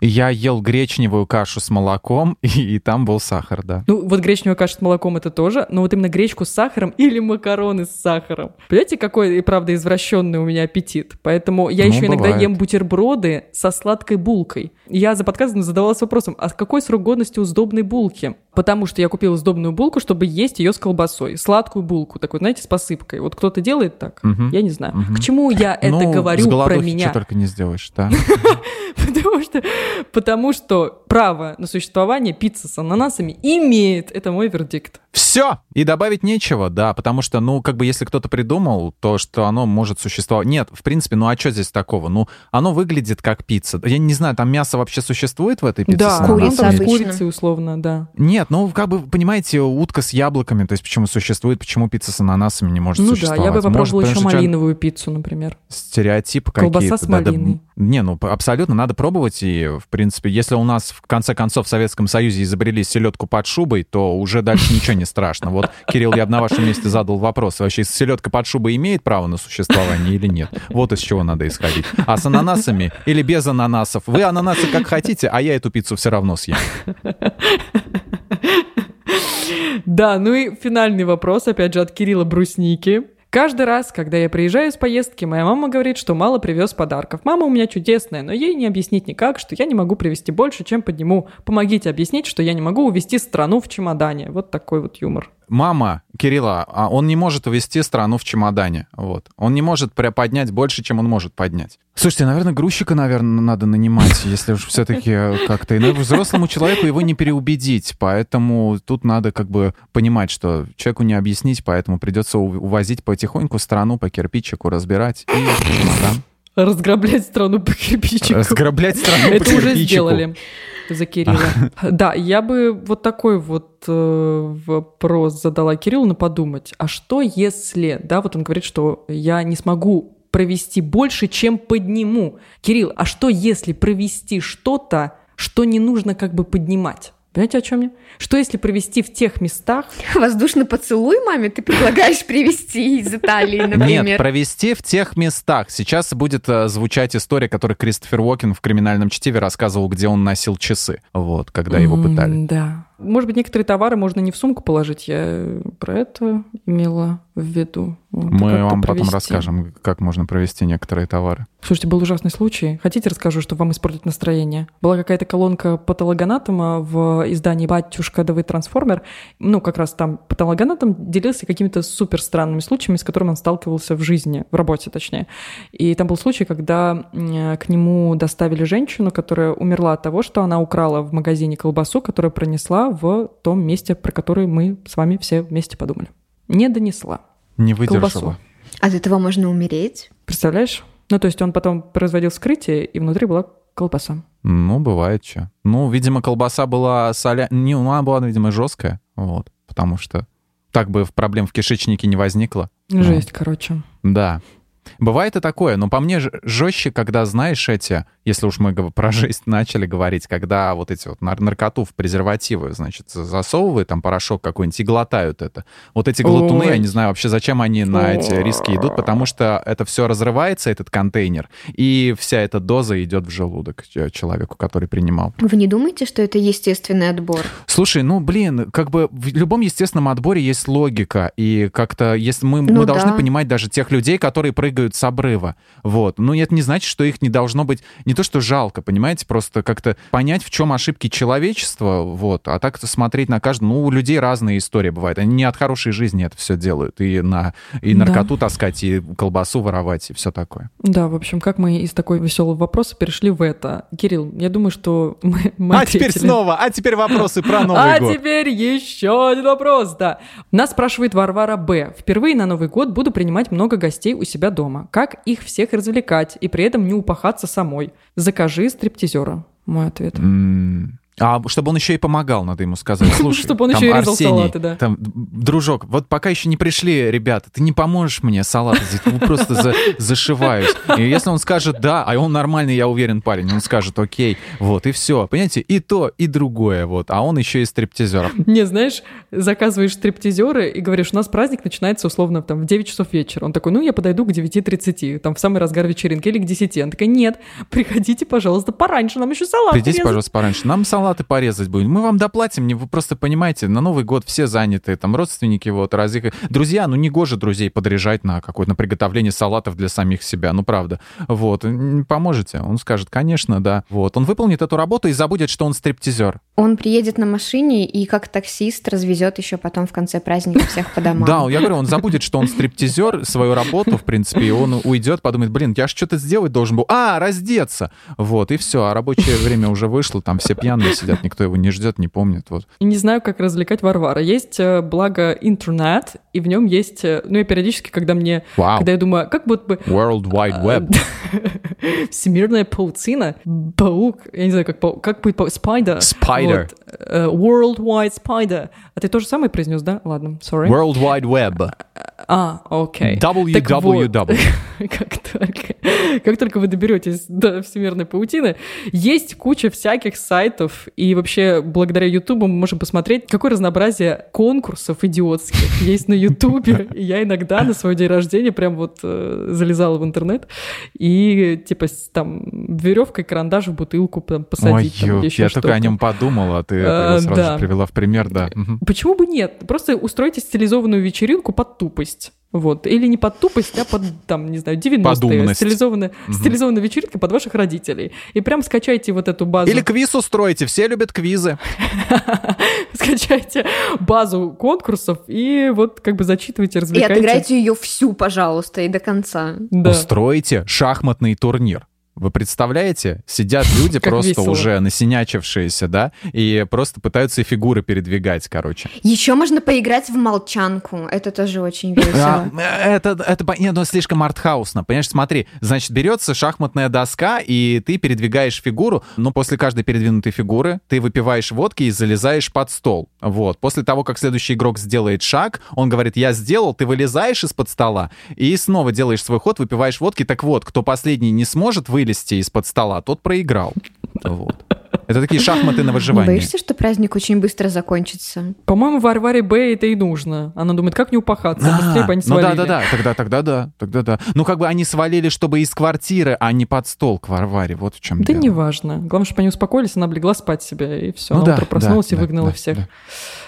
Я ел гречневую кашу с молоком, и, и там был сахар, да. Ну, вот гречневая каша с молоком это тоже, но вот именно гречку с сахаром или макароны с сахаром. Понимаете, какой, и правда, извращенный у меня аппетит. Поэтому я Ну, еще иногда бывает. ем бутерброды со сладкой булкой. Я за подкастом задавалась вопросом, а какой срок годности у сдобной булки? Потому что я купила сдобную булку, чтобы есть ее с колбасой. Сладкую булку, такой, знаете, с посыпкой. Вот кто-то делает так? Мгм. Я не знаю. Мгм. К чему я это Ну, с говорю про меня? что только не сделаешь, да. Потому что, потому что право на существование пицца с ананасами имеет. Это мой вердикт. Все! И добавить нечего, да, потому что, ну, как бы, если кто-то придумал, то, что оно может существовать... Нет, в принципе, ну, а что здесь такого? Ну, оно выглядит как пицца. Я не знаю, там мясо вообще существует в этой пицце? Да, с Курица ну, обычно. курицей условно, да. Нет, ну, как бы, понимаете, утка с яблоками, то есть почему существует, почему пицца с ананасами не может Ну да, существовать? я бы попробовала Может, еще потому что малиновую пиццу, например. стереотипы Колбаса какие-то. с да, да. малиной. Не, ну абсолютно надо пробовать. И, в принципе, если у нас в конце концов в Советском Союзе изобрели селедку под шубой, то уже дальше ничего не страшно. Вот, Кирилл, я бы на вашем месте задал вопрос. Вообще, селедка под шубой имеет право на существование или нет? Вот из чего надо исходить. А с ананасами или без ананасов? Вы ананасы как хотите, а я эту пиццу все равно съем. Да, ну и финальный вопрос, опять же, от Кирилла Брусники. Каждый раз, когда я приезжаю с поездки, моя мама говорит, что мало привез подарков. Мама у меня чудесная, но ей не объяснить никак, что я не могу привезти больше, чем подниму. Помогите объяснить, что я не могу увезти страну в чемодане. Вот такой вот юмор. Мама Кирилла, а он не может увезти страну в чемодане. Вот. Он не может поднять больше, чем он может поднять. Слушайте, наверное, грузчика, наверное, надо нанимать, если уж все-таки как-то... Ну, взрослому человеку его не переубедить, поэтому тут надо как бы понимать, что человеку не объяснить, поэтому придется увозить потихоньку страну по кирпичику, разбирать и чемодан. Разграблять страну по кирпичику. Разграблять страну по Это уже кирпичику. сделали за Кирилла. Да, я бы вот такой вот э, вопрос задала Кириллу на подумать. А что если, да, вот он говорит, что я не смогу провести больше, чем подниму. Кирилл, а что если провести что-то, что не нужно как бы поднимать? Понимаете, о чем я? Что если провести в тех местах, Воздушный поцелуй маме ты предлагаешь привезти из Италии, например? Нет, провести в тех местах. Сейчас будет э, звучать история, которую Кристофер Уокен в «Криминальном чтиве» рассказывал, где он носил часы, вот, когда его пытали. Да. Может быть, некоторые товары можно не в сумку положить. Я про это имела в виду. Вот, Мы вам потом провести. расскажем, как можно провести некоторые товары. Слушайте, был ужасный случай. Хотите, расскажу, чтобы вам испортить настроение? Была какая-то колонка патологоанатома в издании «Батюшка Давый трансформер». Ну, как раз там патологоанатом делился какими-то супер странными случаями, с которыми он сталкивался в жизни, в работе точнее. И там был случай, когда к нему доставили женщину, которая умерла от того, что она украла в магазине колбасу, которую пронесла в том месте, про который мы с вами все вместе подумали. Не донесла. Не Колбасу. выдержала. От этого можно умереть? Представляешь? Ну, то есть он потом производил вскрытие, и внутри была колбаса. Ну, бывает что. Ну, видимо, колбаса была соля... Не, ну, она была, видимо, жесткая, вот, потому что так бы проблем в кишечнике не возникло. Жесть, короче. Да. Бывает и такое, но по мне жестче, когда, знаешь, эти, если уж мы про жесть начали говорить, когда вот эти вот нар- наркоту в презервативы, значит, засовывают там порошок какой-нибудь и глотают это. Вот эти глотуны, Ой. я не знаю вообще, зачем они на эти риски идут, потому что это все разрывается, этот контейнер, и вся эта доза идет в желудок ч- человеку, который принимал. Вы не думаете, что это естественный отбор? Слушай, ну, блин, как бы в любом естественном отборе есть логика, и как-то если мы, Ну мы должны да. понимать даже тех людей, которые прыгают прыгают с обрыва. Вот. Но это не значит, что их не должно быть не то, что жалко, понимаете, просто как-то понять, в чем ошибки человечества, вот, а так смотреть на каждого. Ну, у людей разные истории бывают. Они не от хорошей жизни это все делают. И на и наркоту да. таскать, и колбасу воровать, и все такое. Да, в общем, как мы из такой веселого вопроса перешли в это. Кирилл, я думаю, что мы, мы А ответили. теперь снова, а теперь вопросы про Новый а год. А теперь еще один вопрос, да. Нас спрашивает Варвара Б. Впервые на Новый год буду принимать много гостей у себя дома. Как их всех развлекать и при этом не упахаться самой? Закажи стриптизера. Мой ответ. Mm. А чтобы он еще и помогал, надо ему сказать. Слушай, чтобы он еще и резал Арсений, салаты, да. Там, дружок, вот пока еще не пришли ребята, ты не поможешь мне салат здесь, ну, просто за, зашиваюсь. И если он скажет да, а он нормальный, я уверен, парень, он скажет окей, вот, и все. Понимаете, и то, и другое, вот. А он еще и стриптизер. Не, знаешь, заказываешь стриптизеры и говоришь, у нас праздник начинается условно там в 9 часов вечера. Он такой, ну, я подойду к 9.30, там в самый разгар вечеринки, или к 10. Он такая, нет, приходите, пожалуйста, пораньше, нам еще салат Придите, пожалуйста, пораньше. Нам салат салаты порезать будем. Мы вам доплатим, не вы просто понимаете, на Новый год все заняты, там родственники вот, разы... Друзья, ну не гоже друзей подряжать на какое-то на приготовление салатов для самих себя, ну правда. Вот, поможете? Он скажет, конечно, да. Вот, он выполнит эту работу и забудет, что он стриптизер. Он приедет на машине и как таксист развезет еще потом в конце праздника всех по домам. Да, я говорю, он забудет, что он стриптизер, свою работу, в принципе, и он уйдет, подумает, блин, я же что-то сделать должен был. А, раздеться! Вот, и все, а рабочее время уже вышло, там все пьяные сидят, никто его не ждет, не помнит. Вот. И не знаю, как развлекать Варвара. Есть, э, благо, интернет, и в нем есть, э, ну, я периодически, когда мне, wow. когда я думаю, как будто бы... World Wide Web. Всемирная паутина, паук, я не знаю, как паук, как будет паук, spider. Spider. Вот. Uh, World Wide Spider. А ты тоже самое произнес, да? Ладно, sorry. World Wide Web. А, окей. www. как, только, как только вы доберетесь до всемирной паутины, есть куча всяких сайтов, и вообще благодаря Ютубу мы можем посмотреть, какое разнообразие конкурсов идиотских есть на Ютубе. Я иногда на свой день рождения прям вот э, залезала в интернет и типа там веревкой карандаш в бутылку там, посадить. Ой, там, еще я только о нем подумала, а ты а, сразу да. же привела в пример, да. Почему бы нет? Просто устройте стилизованную вечеринку под тупость. Вот. Или не под тупость, а под, там, не знаю, 90-е. Стилизованная, угу. стилизованная вечеринка под ваших родителей. И прям скачайте вот эту базу. Или квиз устройте, все любят квизы. Скачайте базу конкурсов и вот как бы зачитывайте, развлекайте. И отыграйте ее всю, пожалуйста, и до конца. Да. Устройте шахматный турнир. Вы представляете? Сидят люди просто весело. уже насинячившиеся, да, и просто пытаются фигуры передвигать, короче. Еще можно поиграть в молчанку. Это тоже очень весело. А, это, это, нет, ну, слишком артхаусно. Понимаешь, смотри, значит, берется шахматная доска, и ты передвигаешь фигуру, но после каждой передвинутой фигуры ты выпиваешь водки и залезаешь под стол. Вот. После того, как следующий игрок сделает шаг, он говорит, я сделал, ты вылезаешь из-под стола и снова делаешь свой ход, выпиваешь водки. Так вот, кто последний не сможет вы вылезти из-под стола, тот проиграл. Вот. Это такие шахматы на выживание. Не боишься, что праздник очень быстро закончится? По-моему, Варваре Б это и нужно. Она думает, как не упахаться, а, быстрее бы они свалили. Ну да-да-да, тогда, тогда да, тогда да. Ну как бы они свалили, чтобы из квартиры, а не под стол к Варваре, вот в чем да дело. Да неважно. Главное, чтобы они успокоились, она облегла спать себя, и все. Ну, она да, утро проснулась да, и выгнала да, всех. Да,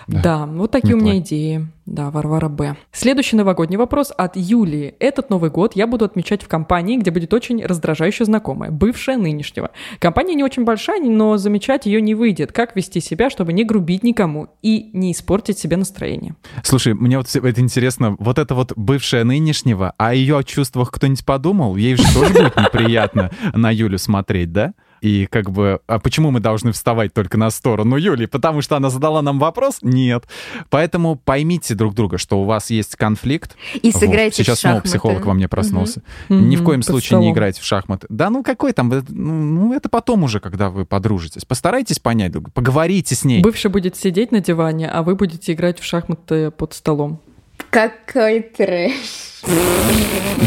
да. да, вот такие Неплохо. у меня идеи. Да, Варвара Б. Следующий новогодний вопрос от Юлии. Этот Новый год я буду отмечать в компании, где будет очень раздражающая знакомая, бывшая нынешнего. Компания не очень большая, но замечать ее не выйдет. Как вести себя, чтобы не грубить никому и не испортить себе настроение? Слушай, мне вот это интересно. Вот это вот бывшая нынешнего, а ее чувствах кто-нибудь подумал? Ей же тоже будет неприятно на Юлю смотреть, да? И как бы, а почему мы должны вставать только на сторону Юли? Потому что она задала нам вопрос? Нет. Поэтому поймите друг друга, что у вас есть конфликт. И сыграйте вот. Сейчас в снова психолог во мне проснулся. Угу. Ни в коем случае столом. не играйте в шахматы. Да ну какой там, ну это потом уже, когда вы подружитесь. Постарайтесь понять друг поговорите с ней. Бывший будет сидеть на диване, а вы будете играть в шахматы под столом. Какой трэш.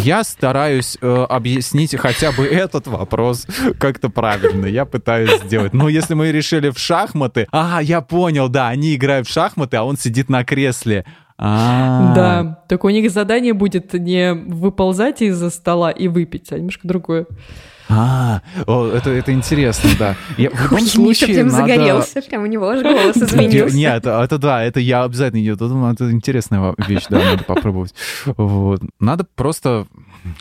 Я стараюсь э, объяснить хотя бы этот вопрос как-то правильно. Я пытаюсь сделать. Но если мы решили в шахматы... А, я понял, да, они играют в шахматы, а он сидит на кресле. А-а-а. Да, так у них задание будет не выползать из-за стола и выпить, а немножко другое. А, о, это, это интересно, да. Я, в любом Ой, Миша случае прям надо... загорелся, прям у него аж голос изменился. Нет, это, это да, это я обязательно ее думаю, это интересная вещь, да, надо попробовать. Вот. Надо просто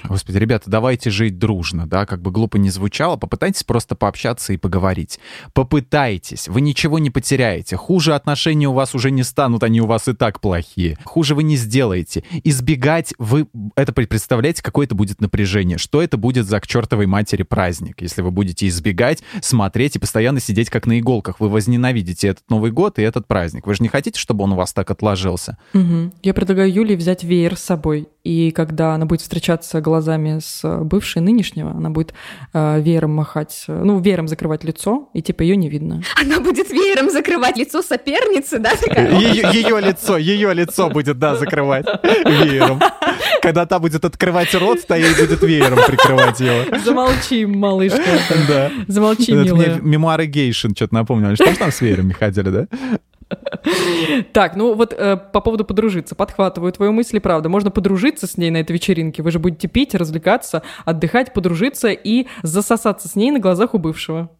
Господи, ребята, давайте жить дружно, да, как бы глупо не звучало, попытайтесь просто пообщаться и поговорить. Попытайтесь, вы ничего не потеряете. Хуже отношения у вас уже не станут, они у вас и так плохие. Хуже вы не сделаете. Избегать, вы это представляете, какое это будет напряжение, что это будет за к чертовой матери праздник, если вы будете избегать, смотреть и постоянно сидеть как на иголках. Вы возненавидите этот Новый год и этот праздник. Вы же не хотите, чтобы он у вас так отложился? Угу. Я предлагаю Юлии взять веер с собой, и когда она будет встречаться глазами с бывшей нынешнего, она будет э, веером махать, ну, веером закрывать лицо, и типа ее не видно. Она будет веером закрывать лицо соперницы, да? Ее, лицо, ее лицо будет, да, закрывать веером. Когда та будет открывать рот, то ей будет веером прикрывать его. Замолчи, малышка. Да. Замолчи, Это милая. мне мемуары гейшин что-то напомнил. Они же тоже там с веерами ходили, да? Так, ну вот э, по поводу подружиться. Подхватываю твою мысль, и правда. Можно подружиться с ней на этой вечеринке. Вы же будете пить, развлекаться, отдыхать, подружиться и засосаться с ней на глазах у бывшего.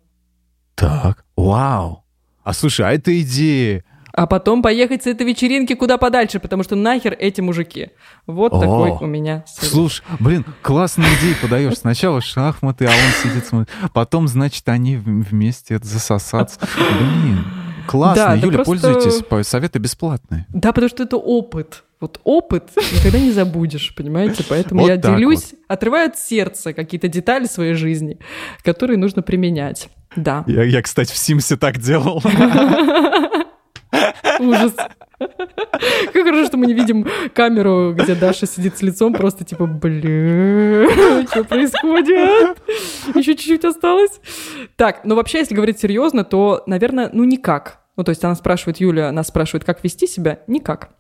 Так, вау. А слушай, а это идея. А потом поехать с этой вечеринки куда подальше, потому что нахер эти мужики. Вот О, такой у меня совет. Слушай, блин, классную идею подаешь. Сначала шахматы, а он сидит смотрит. Потом, значит, они вместе засосаться. Блин, классно. Да, Юля, просто- пользуйтесь, по- советы бесплатные. Да, потому что это опыт. Вот опыт никогда не забудешь, понимаете? Поэтому Вот я делюсь, отрываю от сердца какие-то детали своей жизни, которые нужно применять. Да, Я, я, кстати, в Симсе так делал. ужас. Как хорошо, что мы не видим камеру, где Даша сидит с лицом, просто типа, блин, что происходит? Еще чуть-чуть осталось. Так, ну вообще, если говорить серьезно, то, наверное, ну никак. Ну, то есть она спрашивает, Юля, нас спрашивает, как вести себя? Никак.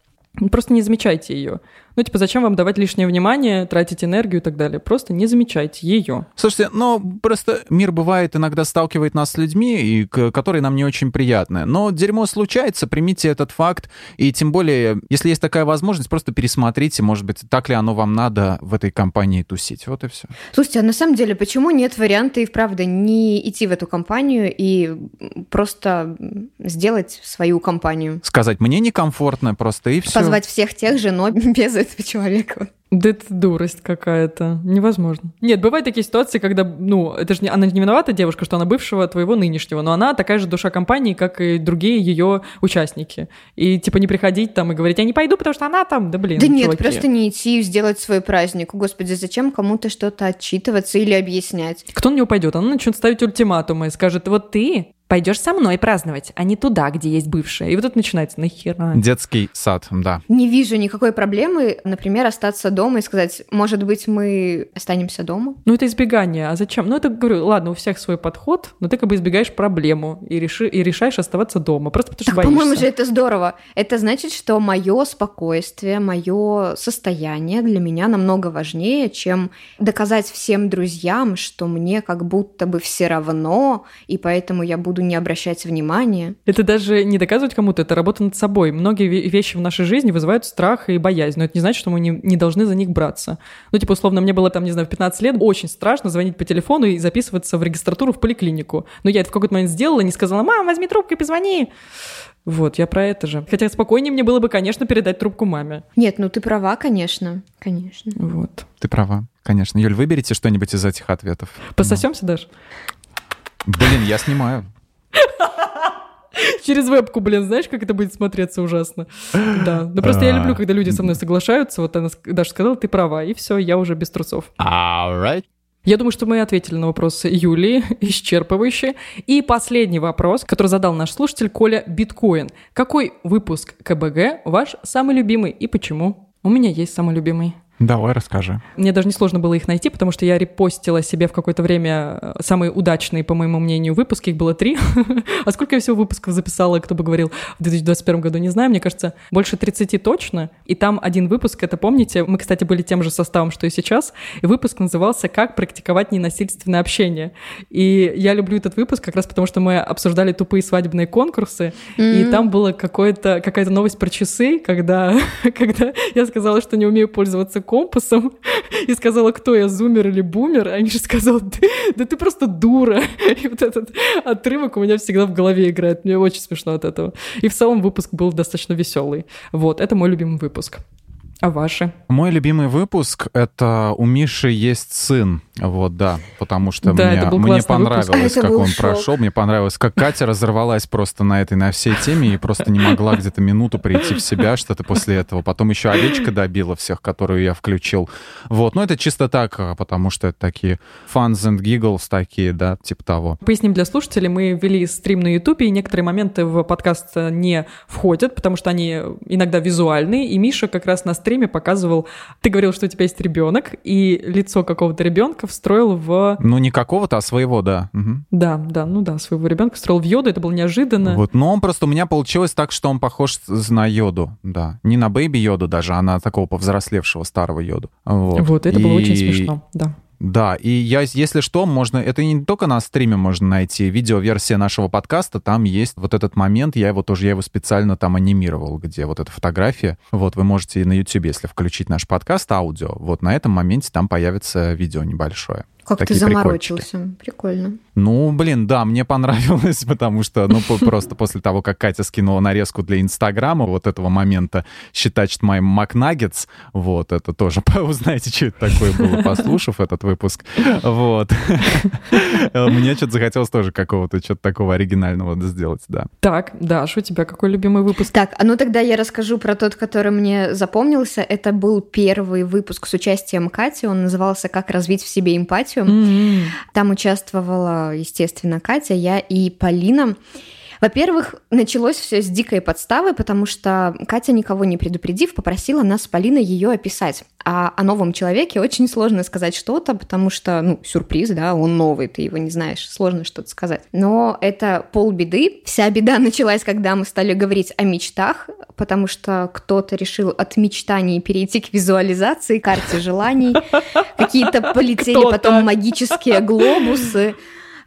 Просто не замечайте ее. Ну, типа, зачем вам давать лишнее внимание, тратить энергию и так далее? Просто не замечайте ее. Слушайте, ну, просто мир бывает иногда сталкивает нас с людьми, и, к- которые нам не очень приятны. Но дерьмо случается, примите этот факт, и тем более, если есть такая возможность, просто пересмотрите, может быть, так ли оно вам надо в этой компании тусить. Вот и все. Слушайте, а на самом деле, почему нет варианта и вправду не идти в эту компанию и просто сделать свою компанию? Сказать, мне некомфортно просто, и все. Позвать всех тех же, но без этого человека. Да это дурость какая-то. Невозможно. Нет, бывают такие ситуации, когда, ну, это же не, она не виновата, девушка, что она бывшего твоего нынешнего, но она такая же душа компании, как и другие ее участники. И типа не приходить там и говорить, я не пойду, потому что она там, да блин, да нет, чуваки. просто не идти и сделать свой праздник. Господи, зачем кому-то что-то отчитываться или объяснять? Кто на него пойдет? Она начнет ставить ультиматумы и скажет, вот ты пойдешь со мной праздновать, а не туда, где есть бывшая. И вот это начинается, нахера? Детский сад, да. Не вижу никакой проблемы, например, остаться дома и сказать, может быть, мы останемся дома? Ну, это избегание. А зачем? Ну, это, говорю, ладно, у всех свой подход, но ты как бы избегаешь проблему и, реши, и решаешь оставаться дома. Просто потому что Так, боишься. по-моему же это здорово. Это значит, что мое спокойствие, мое состояние для меня намного важнее, чем доказать всем друзьям, что мне как будто бы все равно, и поэтому я буду не обращать внимания. Это даже не доказывать кому-то, это работа над собой. Многие ве- вещи в нашей жизни вызывают страх и боязнь, но это не значит, что мы не, не должны за них браться. Ну, типа, условно, мне было там, не знаю, в 15 лет очень страшно звонить по телефону и записываться в регистратуру в поликлинику. Но я это в какой-то момент сделала, не сказала, мам, возьми трубку и позвони. Вот, я про это же. Хотя спокойнее мне было бы, конечно, передать трубку маме. Нет, ну ты права, конечно, конечно. Вот. Ты права, конечно. Юль, выберите что-нибудь из этих ответов. Пососемся даже? Блин, я снимаю. Через вебку, блин, знаешь, как это будет смотреться ужасно? Да. Ну просто я люблю, когда люди со мной соглашаются. Вот она даже сказала, ты права, и все, я уже без трусов. Alright. Я думаю, что мы ответили на вопросы Юлии исчерпывающе. И последний вопрос, который задал наш слушатель Коля Биткоин. Какой выпуск КБГ ваш самый любимый и почему? У меня есть самый любимый. Давай, расскажи. Мне даже несложно было их найти, потому что я репостила себе в какое-то время э, самые удачные, по моему мнению, выпуски. Их было три. а сколько я всего выпусков записала, кто бы говорил, в 2021 году, не знаю. Мне кажется, больше 30 точно. И там один выпуск, это помните, мы, кстати, были тем же составом, что и сейчас. И выпуск назывался «Как практиковать ненасильственное общение». И я люблю этот выпуск как раз потому, что мы обсуждали тупые свадебные конкурсы. И там была какая-то новость про часы, когда, когда я сказала, что не умею пользоваться компасом и сказала, кто я, зумер или бумер, а Миша сказал, да ты просто дура. И вот этот отрывок у меня всегда в голове играет. Мне очень смешно от этого. И в целом выпуск был достаточно веселый. Вот, это мой любимый выпуск. А ваши? Мой любимый выпуск — это «У Миши есть сын». Вот, да, потому что да, мне, мне понравилось, а как он шок. прошел, мне понравилось, как Катя разорвалась просто на этой, на всей теме и просто не могла где-то минуту прийти в себя, что-то после этого. Потом еще овечка добила всех, которую я включил. Вот, но это чисто так, а, потому что это такие fans and giggles такие, да, типа того. Поясним для слушателей, мы вели стрим на Ютубе, и некоторые моменты в подкаст не входят, потому что они иногда визуальные, и Миша как раз на стриме показывал, ты говорил, что у тебя есть ребенок, и лицо какого-то ребенка встроил в... Ну, не какого-то, а своего, да. Мгм. Да, да, ну да, своего ребенка встроил в йоду, это было неожиданно. Вот, но он просто у меня получилось так, что он похож на йоду, да. Не на baby йоду даже, а на такого повзрослевшего старого йоду. Вот, Вот, это было И- очень смешно, да. Да, и я, если что, можно, это не только на стриме можно найти, видеоверсия нашего подкаста, там есть вот этот момент, я его тоже, я его специально там анимировал, где вот эта фотография, вот вы можете на YouTube, если включить наш подкаст, аудио, вот на этом моменте там появится видео небольшое. Как ты заморочился. Прикольно. Ну, блин, да, мне понравилось, потому что, ну, просто после того, как Катя скинула нарезку для Инстаграма вот этого момента считать, что моим Макнаггетс, вот, это тоже, узнаете, что это такое было, послушав этот выпуск, вот. Мне что-то захотелось тоже какого-то, что-то такого оригинального сделать, да. Так, Даш, у тебя какой любимый выпуск? Так, а ну тогда я расскажу про тот, который мне запомнился. Это был первый выпуск с участием Кати. Он назывался «Как развить в себе эмпатию». Там участвовала, естественно, Катя, я и Полина. Во-первых, началось все с дикой подставы, потому что Катя, никого не предупредив, попросила нас с Полиной ее описать. А о новом человеке очень сложно сказать что-то, потому что, ну, сюрприз, да, он новый, ты его не знаешь, сложно что-то сказать. Но это полбеды. Вся беда началась, когда мы стали говорить о мечтах, потому что кто-то решил от мечтаний перейти к визуализации, карте желаний. Какие-то полетели потом магические глобусы.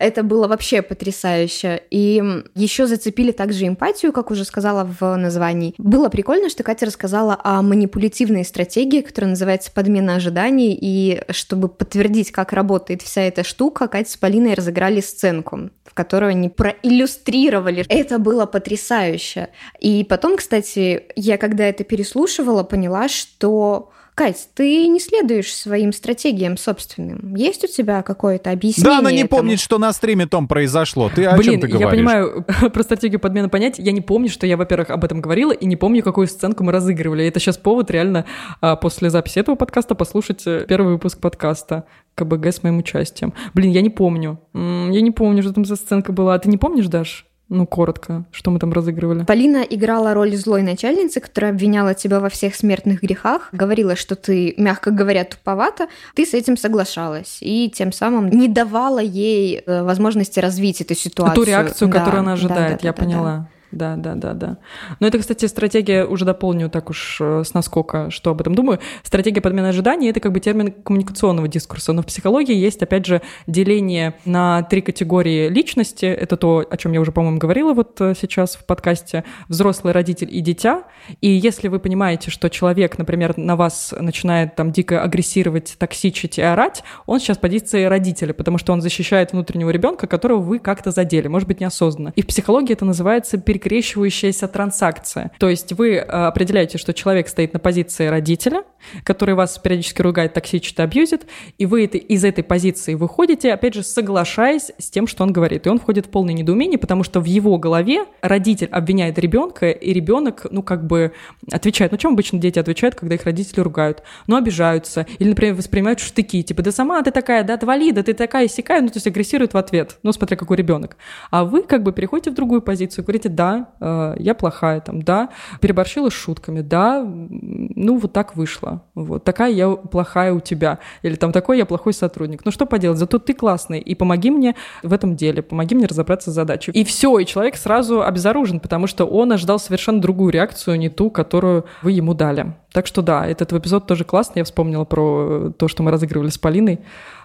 Это было вообще потрясающе. И еще зацепили также эмпатию, как уже сказала в названии. Было прикольно, что Катя рассказала о манипулятивной стратегии, которая называется подмена ожиданий. И чтобы подтвердить, как работает вся эта штука, Катя с Полиной разыграли сценку, в которой они проиллюстрировали. Это было потрясающе. И потом, кстати, я когда это переслушивала, поняла, что Кать, ты не следуешь своим стратегиям собственным. Есть у тебя какое-то объяснение? Да, она не этому? помнит, что на стриме том произошло. Ты о Блин, чем ты я говоришь? понимаю про стратегию подмены понятий. Я не помню, что я, во-первых, об этом говорила, и не помню, какую сценку мы разыгрывали. Это сейчас повод реально а, после записи этого подкаста послушать э, первый выпуск подкаста КБГ с моим участием. Блин, я не помню. Я не помню, что там за сценка была. А ты не помнишь, Даш? Ну, коротко, что мы там разыгрывали. Полина играла роль злой начальницы, которая обвиняла тебя во всех смертных грехах, говорила, что ты, мягко говоря, туповата. Ты с этим соглашалась и тем самым не давала ей э, возможности развить эту ситуацию. Ту реакцию, Да, которую она да, ожидает, да, я да, да, поняла. Да, да, да, да. Но это, кстати, стратегия, уже дополню так уж э, с наскока, что об этом думаю. Стратегия подмены ожиданий — это как бы термин коммуникационного дискурса. Но в психологии есть, опять же, деление на три категории личности. Это то, о чем я уже, по-моему, говорила вот э, сейчас в подкасте. Взрослый, родитель и дитя. И если вы понимаете, что человек, например, на вас начинает там дико агрессировать, токсичить и орать, он сейчас позиции родителя, потому что он защищает внутреннего ребенка, которого вы как-то задели, может быть, неосознанно. И в психологии это называется перекрещивающаяся трансакция. То есть вы э, определяете, что человек стоит на позиции родителя, который вас периодически ругает, токсичит абьюзит, и вы это, из этой позиции выходите, опять же, соглашаясь с тем, что он говорит. И он входит в полное недоумение, потому что в его голове родитель обвиняет ребенка, и ребенок, ну, как бы отвечает. Ну, чем обычно дети отвечают, когда их родители ругают? Ну, обижаются. Или, например, воспринимают штыки, типа, да сама ты такая, да отвали, да ты такая сякая, ну, то есть агрессируют в ответ, ну, смотря какой ребенок. А вы как бы переходите в другую позицию, говорите, да, э, я плохая, там, да, переборщила с шутками, да, ну, вот так вышло, вот, такая я плохая у тебя, или там такой я плохой сотрудник. Ну, что поделать, зато ты классный, и помоги мне в этом деле, помоги мне разобраться с задачей. И все, и человек сразу обезоружен, потому что он ожидал совершенно другую реакцию, не ту, которую вы ему дали. Так что да, этот эпизод тоже классный, я вспомнила про то, что мы разыгрывали с Полиной.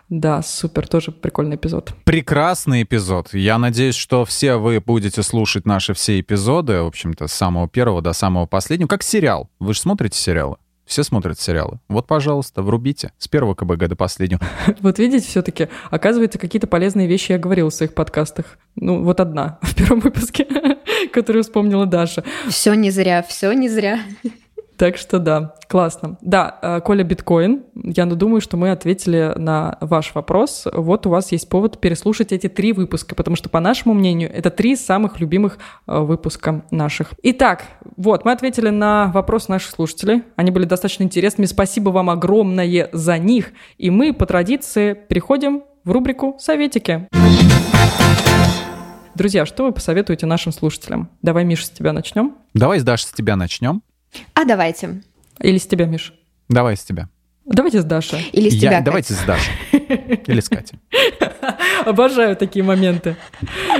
Да, супер, тоже прикольный эпизод. Прекрасный эпизод. Я надеюсь, что все вы будете слушать наши все эпизоды, в общем-то, с самого первого до самого последнего, как сериал. Вы же смотрите сериалы? Все смотрят сериалы. Вот, пожалуйста, врубите с первого КБГ до последнего. Вот видите, все-таки, оказывается, какие-то полезные вещи я говорила в своих подкастах. Ну, вот одна в первом выпуске, которую вспомнила Даша. Все не зря, все не зря. Так что да, классно. Да, э, Коля Биткоин, я думаю, что мы ответили на ваш вопрос. Вот у вас есть повод переслушать эти три выпуска, потому что, по нашему мнению, это три самых любимых э, выпуска наших. Итак, вот, мы ответили на вопрос наших слушателей. Они были достаточно интересными. Спасибо вам огромное за них. И мы, по традиции, переходим в рубрику «Советики». Друзья, что вы посоветуете нашим слушателям? Давай, Миша, с тебя начнем. Давай, Даша, с тебя начнем. А давайте. Или с тебя, Миш? Давай с тебя. Давайте с Дашей. Или с Я- тебя, Кать. Давайте с Дашей. Или с Катей. Обожаю такие моменты.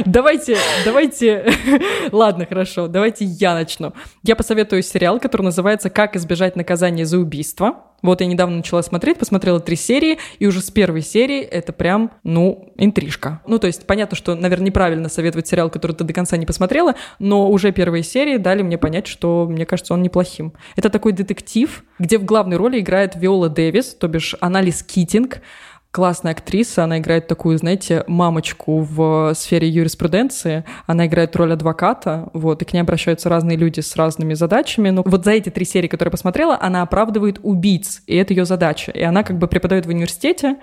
Давайте, давайте... Ладно, хорошо, давайте я начну. Я посоветую сериал, который называется «Как избежать наказания за убийство». Вот я недавно начала смотреть, посмотрела три серии, и уже с первой серии это прям, ну, интрижка. Ну, то есть понятно, что, наверное, неправильно советовать сериал, который ты до конца не посмотрела, но уже первые серии дали мне понять, что, мне кажется, он неплохим. Это такой детектив, где в главной роли играет Виола Дэвис, то бишь Анализ Китинг, классная актриса, она играет такую, знаете, мамочку в сфере юриспруденции, она играет роль адвоката, вот, и к ней обращаются разные люди с разными задачами, но вот за эти три серии, которые я посмотрела, она оправдывает убийц, и это ее задача, и она как бы преподает в университете,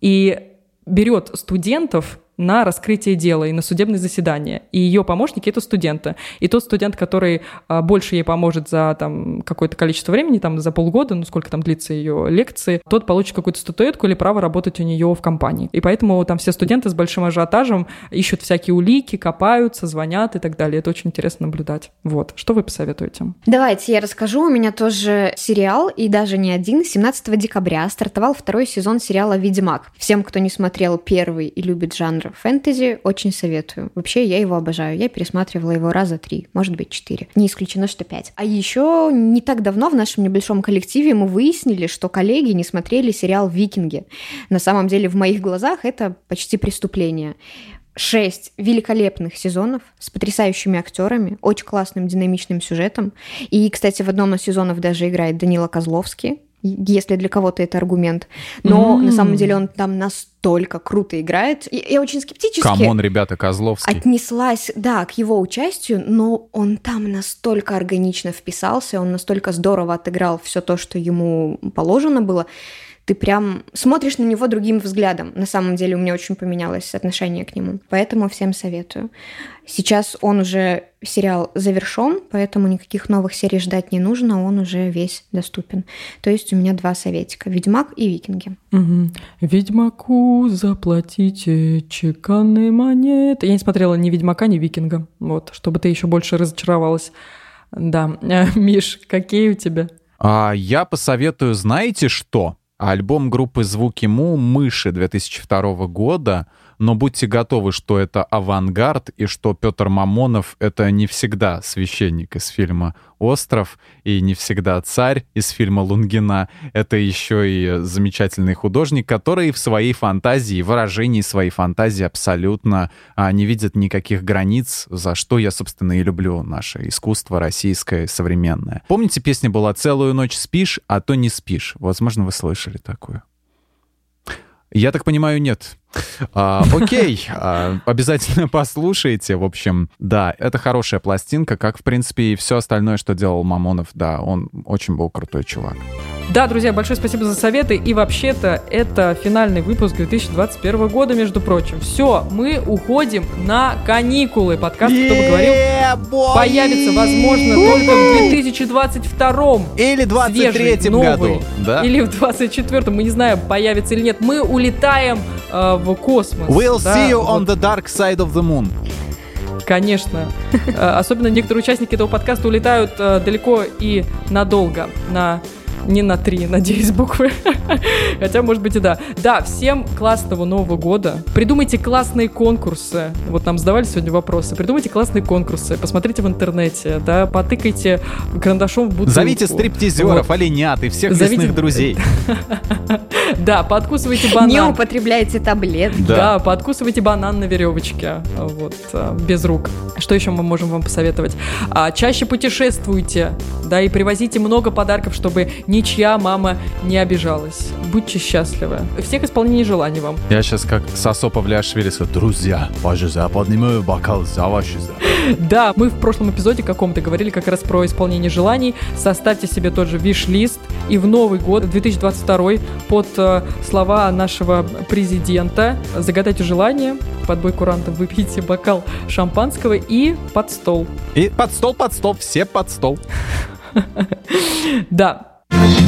и берет студентов на раскрытие дела и на судебное заседание. И ее помощники — это студенты. И тот студент, который а, больше ей поможет за там, какое-то количество времени, там, за полгода, ну, сколько там длится ее лекции, тот получит какую-то статуэтку или право работать у нее в компании. И поэтому там все студенты с большим ажиотажем ищут всякие улики, копаются, звонят и так далее. Это очень интересно наблюдать. Вот. Что вы посоветуете? Давайте я расскажу. У меня тоже сериал, и даже не один. 17 декабря стартовал второй сезон сериала «Ведьмак». Всем, кто не смотрел первый и любит жанр фэнтези, очень советую. Вообще, я его обожаю. Я пересматривала его раза три, может быть, четыре. Не исключено, что пять. А еще не так давно в нашем небольшом коллективе мы выяснили, что коллеги не смотрели сериал «Викинги». На самом деле, в моих глазах это почти преступление шесть великолепных сезонов с потрясающими актерами, очень классным динамичным сюжетом. И, кстати, в одном из сезонов даже играет Данила Козловский, если для кого-то это аргумент. Но М. на самом деле он там настолько круто играет. И я очень скептически Come on, ребята, Козловский. отнеслась, да, к его участию, но он там настолько органично вписался, он настолько здорово отыграл все то, что ему положено было. Ты прям смотришь на него другим взглядом. На самом деле у меня очень поменялось отношение к нему. Поэтому всем советую. Сейчас он уже сериал завершен, поэтому никаких новых серий ждать не нужно, он уже весь доступен. То есть у меня два советика: Ведьмак и Викинги. Мгм. Ведьмаку заплатите чеканные монеты. Я не смотрела ни Ведьмака, ни Викинга. Вот, чтобы ты еще больше разочаровалась. Да. Э, Миш, какие у тебя? А, я посоветую, знаете что? Альбом группы «Звуки Му» «Мыши» 2002 года, но будьте готовы, что это авангард и что Петр Мамонов — это не всегда священник из фильма «Остров» и не всегда царь из фильма «Лунгина». Это еще и замечательный художник, который в своей фантазии, выражении своей фантазии абсолютно а, не видит никаких границ, за что я, собственно, и люблю наше искусство российское современное. Помните, песня была «Целую ночь спишь, а то не спишь». Возможно, вы слышали такую. Я так понимаю, нет. А, окей, а, обязательно послушайте. В общем, да, это хорошая пластинка, как, в принципе, и все остальное, что делал Мамонов. Да, он очень был крутой чувак. Да, друзья, большое спасибо за советы. И вообще-то это финальный выпуск 2021 года, между прочим. Все, мы уходим на каникулы. Подкаст «Кто бы говорил» появится, возможно, только в 2022 Или в свежий, 23 новый, году. Да? Или в 24-м, мы не знаем, появится или нет. Мы улетаем э, в космос. We'll Да, see you вот, on the dark side of the moon. Конечно. Э, Особенно некоторые участники этого подкаста улетают э, далеко и надолго. На не на три, надеюсь, буквы. Хотя, может быть, и да. Да, всем классного Нового года. Придумайте классные конкурсы. Вот нам задавали сегодня вопросы. Придумайте классные конкурсы. Посмотрите в интернете, да, потыкайте карандашом в бутылку. Зовите стриптизеров, Вот. оленят и всех Зовите- лесных друзей. Да, подкусывайте Не банан. употребляйте таблетки. Да. подкусывайте банан на веревочке, вот, а, без рук. Что еще мы можем вам посоветовать? А, чаще путешествуйте, да, и привозите много подарков, чтобы ничья мама не обижалась. Будьте счастливы. Всех исполнений желаний вам. Я сейчас как Сосо Павлиашвили скажу, друзья, пожалуйста, поднимаю бокал за ваши. Да, мы в прошлом эпизоде каком-то говорили как раз про исполнение желаний. Составьте себе тот же виш-лист и в Новый год, 2022, под э, слова нашего президента загадайте желание, под бой курантов выпейте бокал шампанского и под стол. И под стол, под стол, все под стол. Да. Thank you.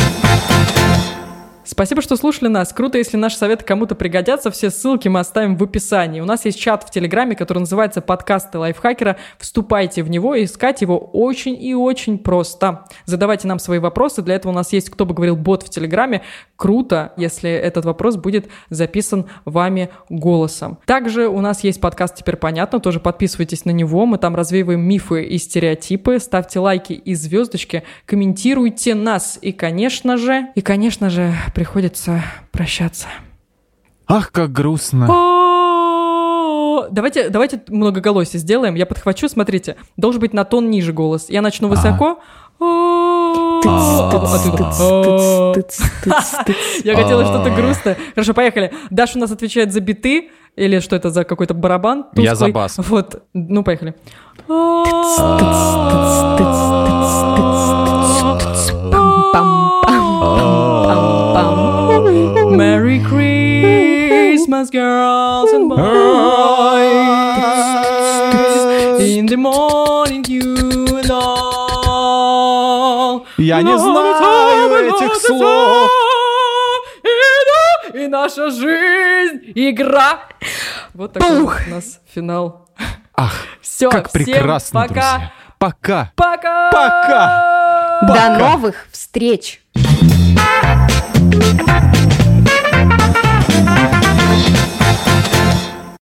Спасибо, что слушали нас. Круто, если наши советы кому-то пригодятся. Все ссылки мы оставим в описании. У нас есть чат в Телеграме, который называется «Подкасты лайфхакера». Вступайте в него, и искать его очень и очень просто. Задавайте нам свои вопросы. Для этого у нас есть «Кто бы говорил» бот в Телеграме. Круто, если этот вопрос будет записан вами голосом. Также у нас есть подкаст «Теперь понятно». Тоже подписывайтесь на него. Мы там развеиваем мифы и стереотипы. Ставьте лайки и звездочки. Комментируйте нас. И, конечно же, и, конечно же, приходится прощаться. Ах, как грустно. Давайте, давайте многоголосие сделаем. Я подхвачу, смотрите. Должен быть на тон ниже голос. Я начну высоко. Я хотела что-то грустное. Хорошо, поехали. Даша у нас отвечает за биты. Или что это за какой-то барабан? Я за бас. Вот, ну поехали. Merry Christmas, girls and boys. In the morning you and all. Я не знаю этих слов. И наша жизнь игра. Вот такой вот у нас финал. Ах, Все, как прекрасно, пока. друзья. Пока. Пока. Пока. До новых встреч! Пока.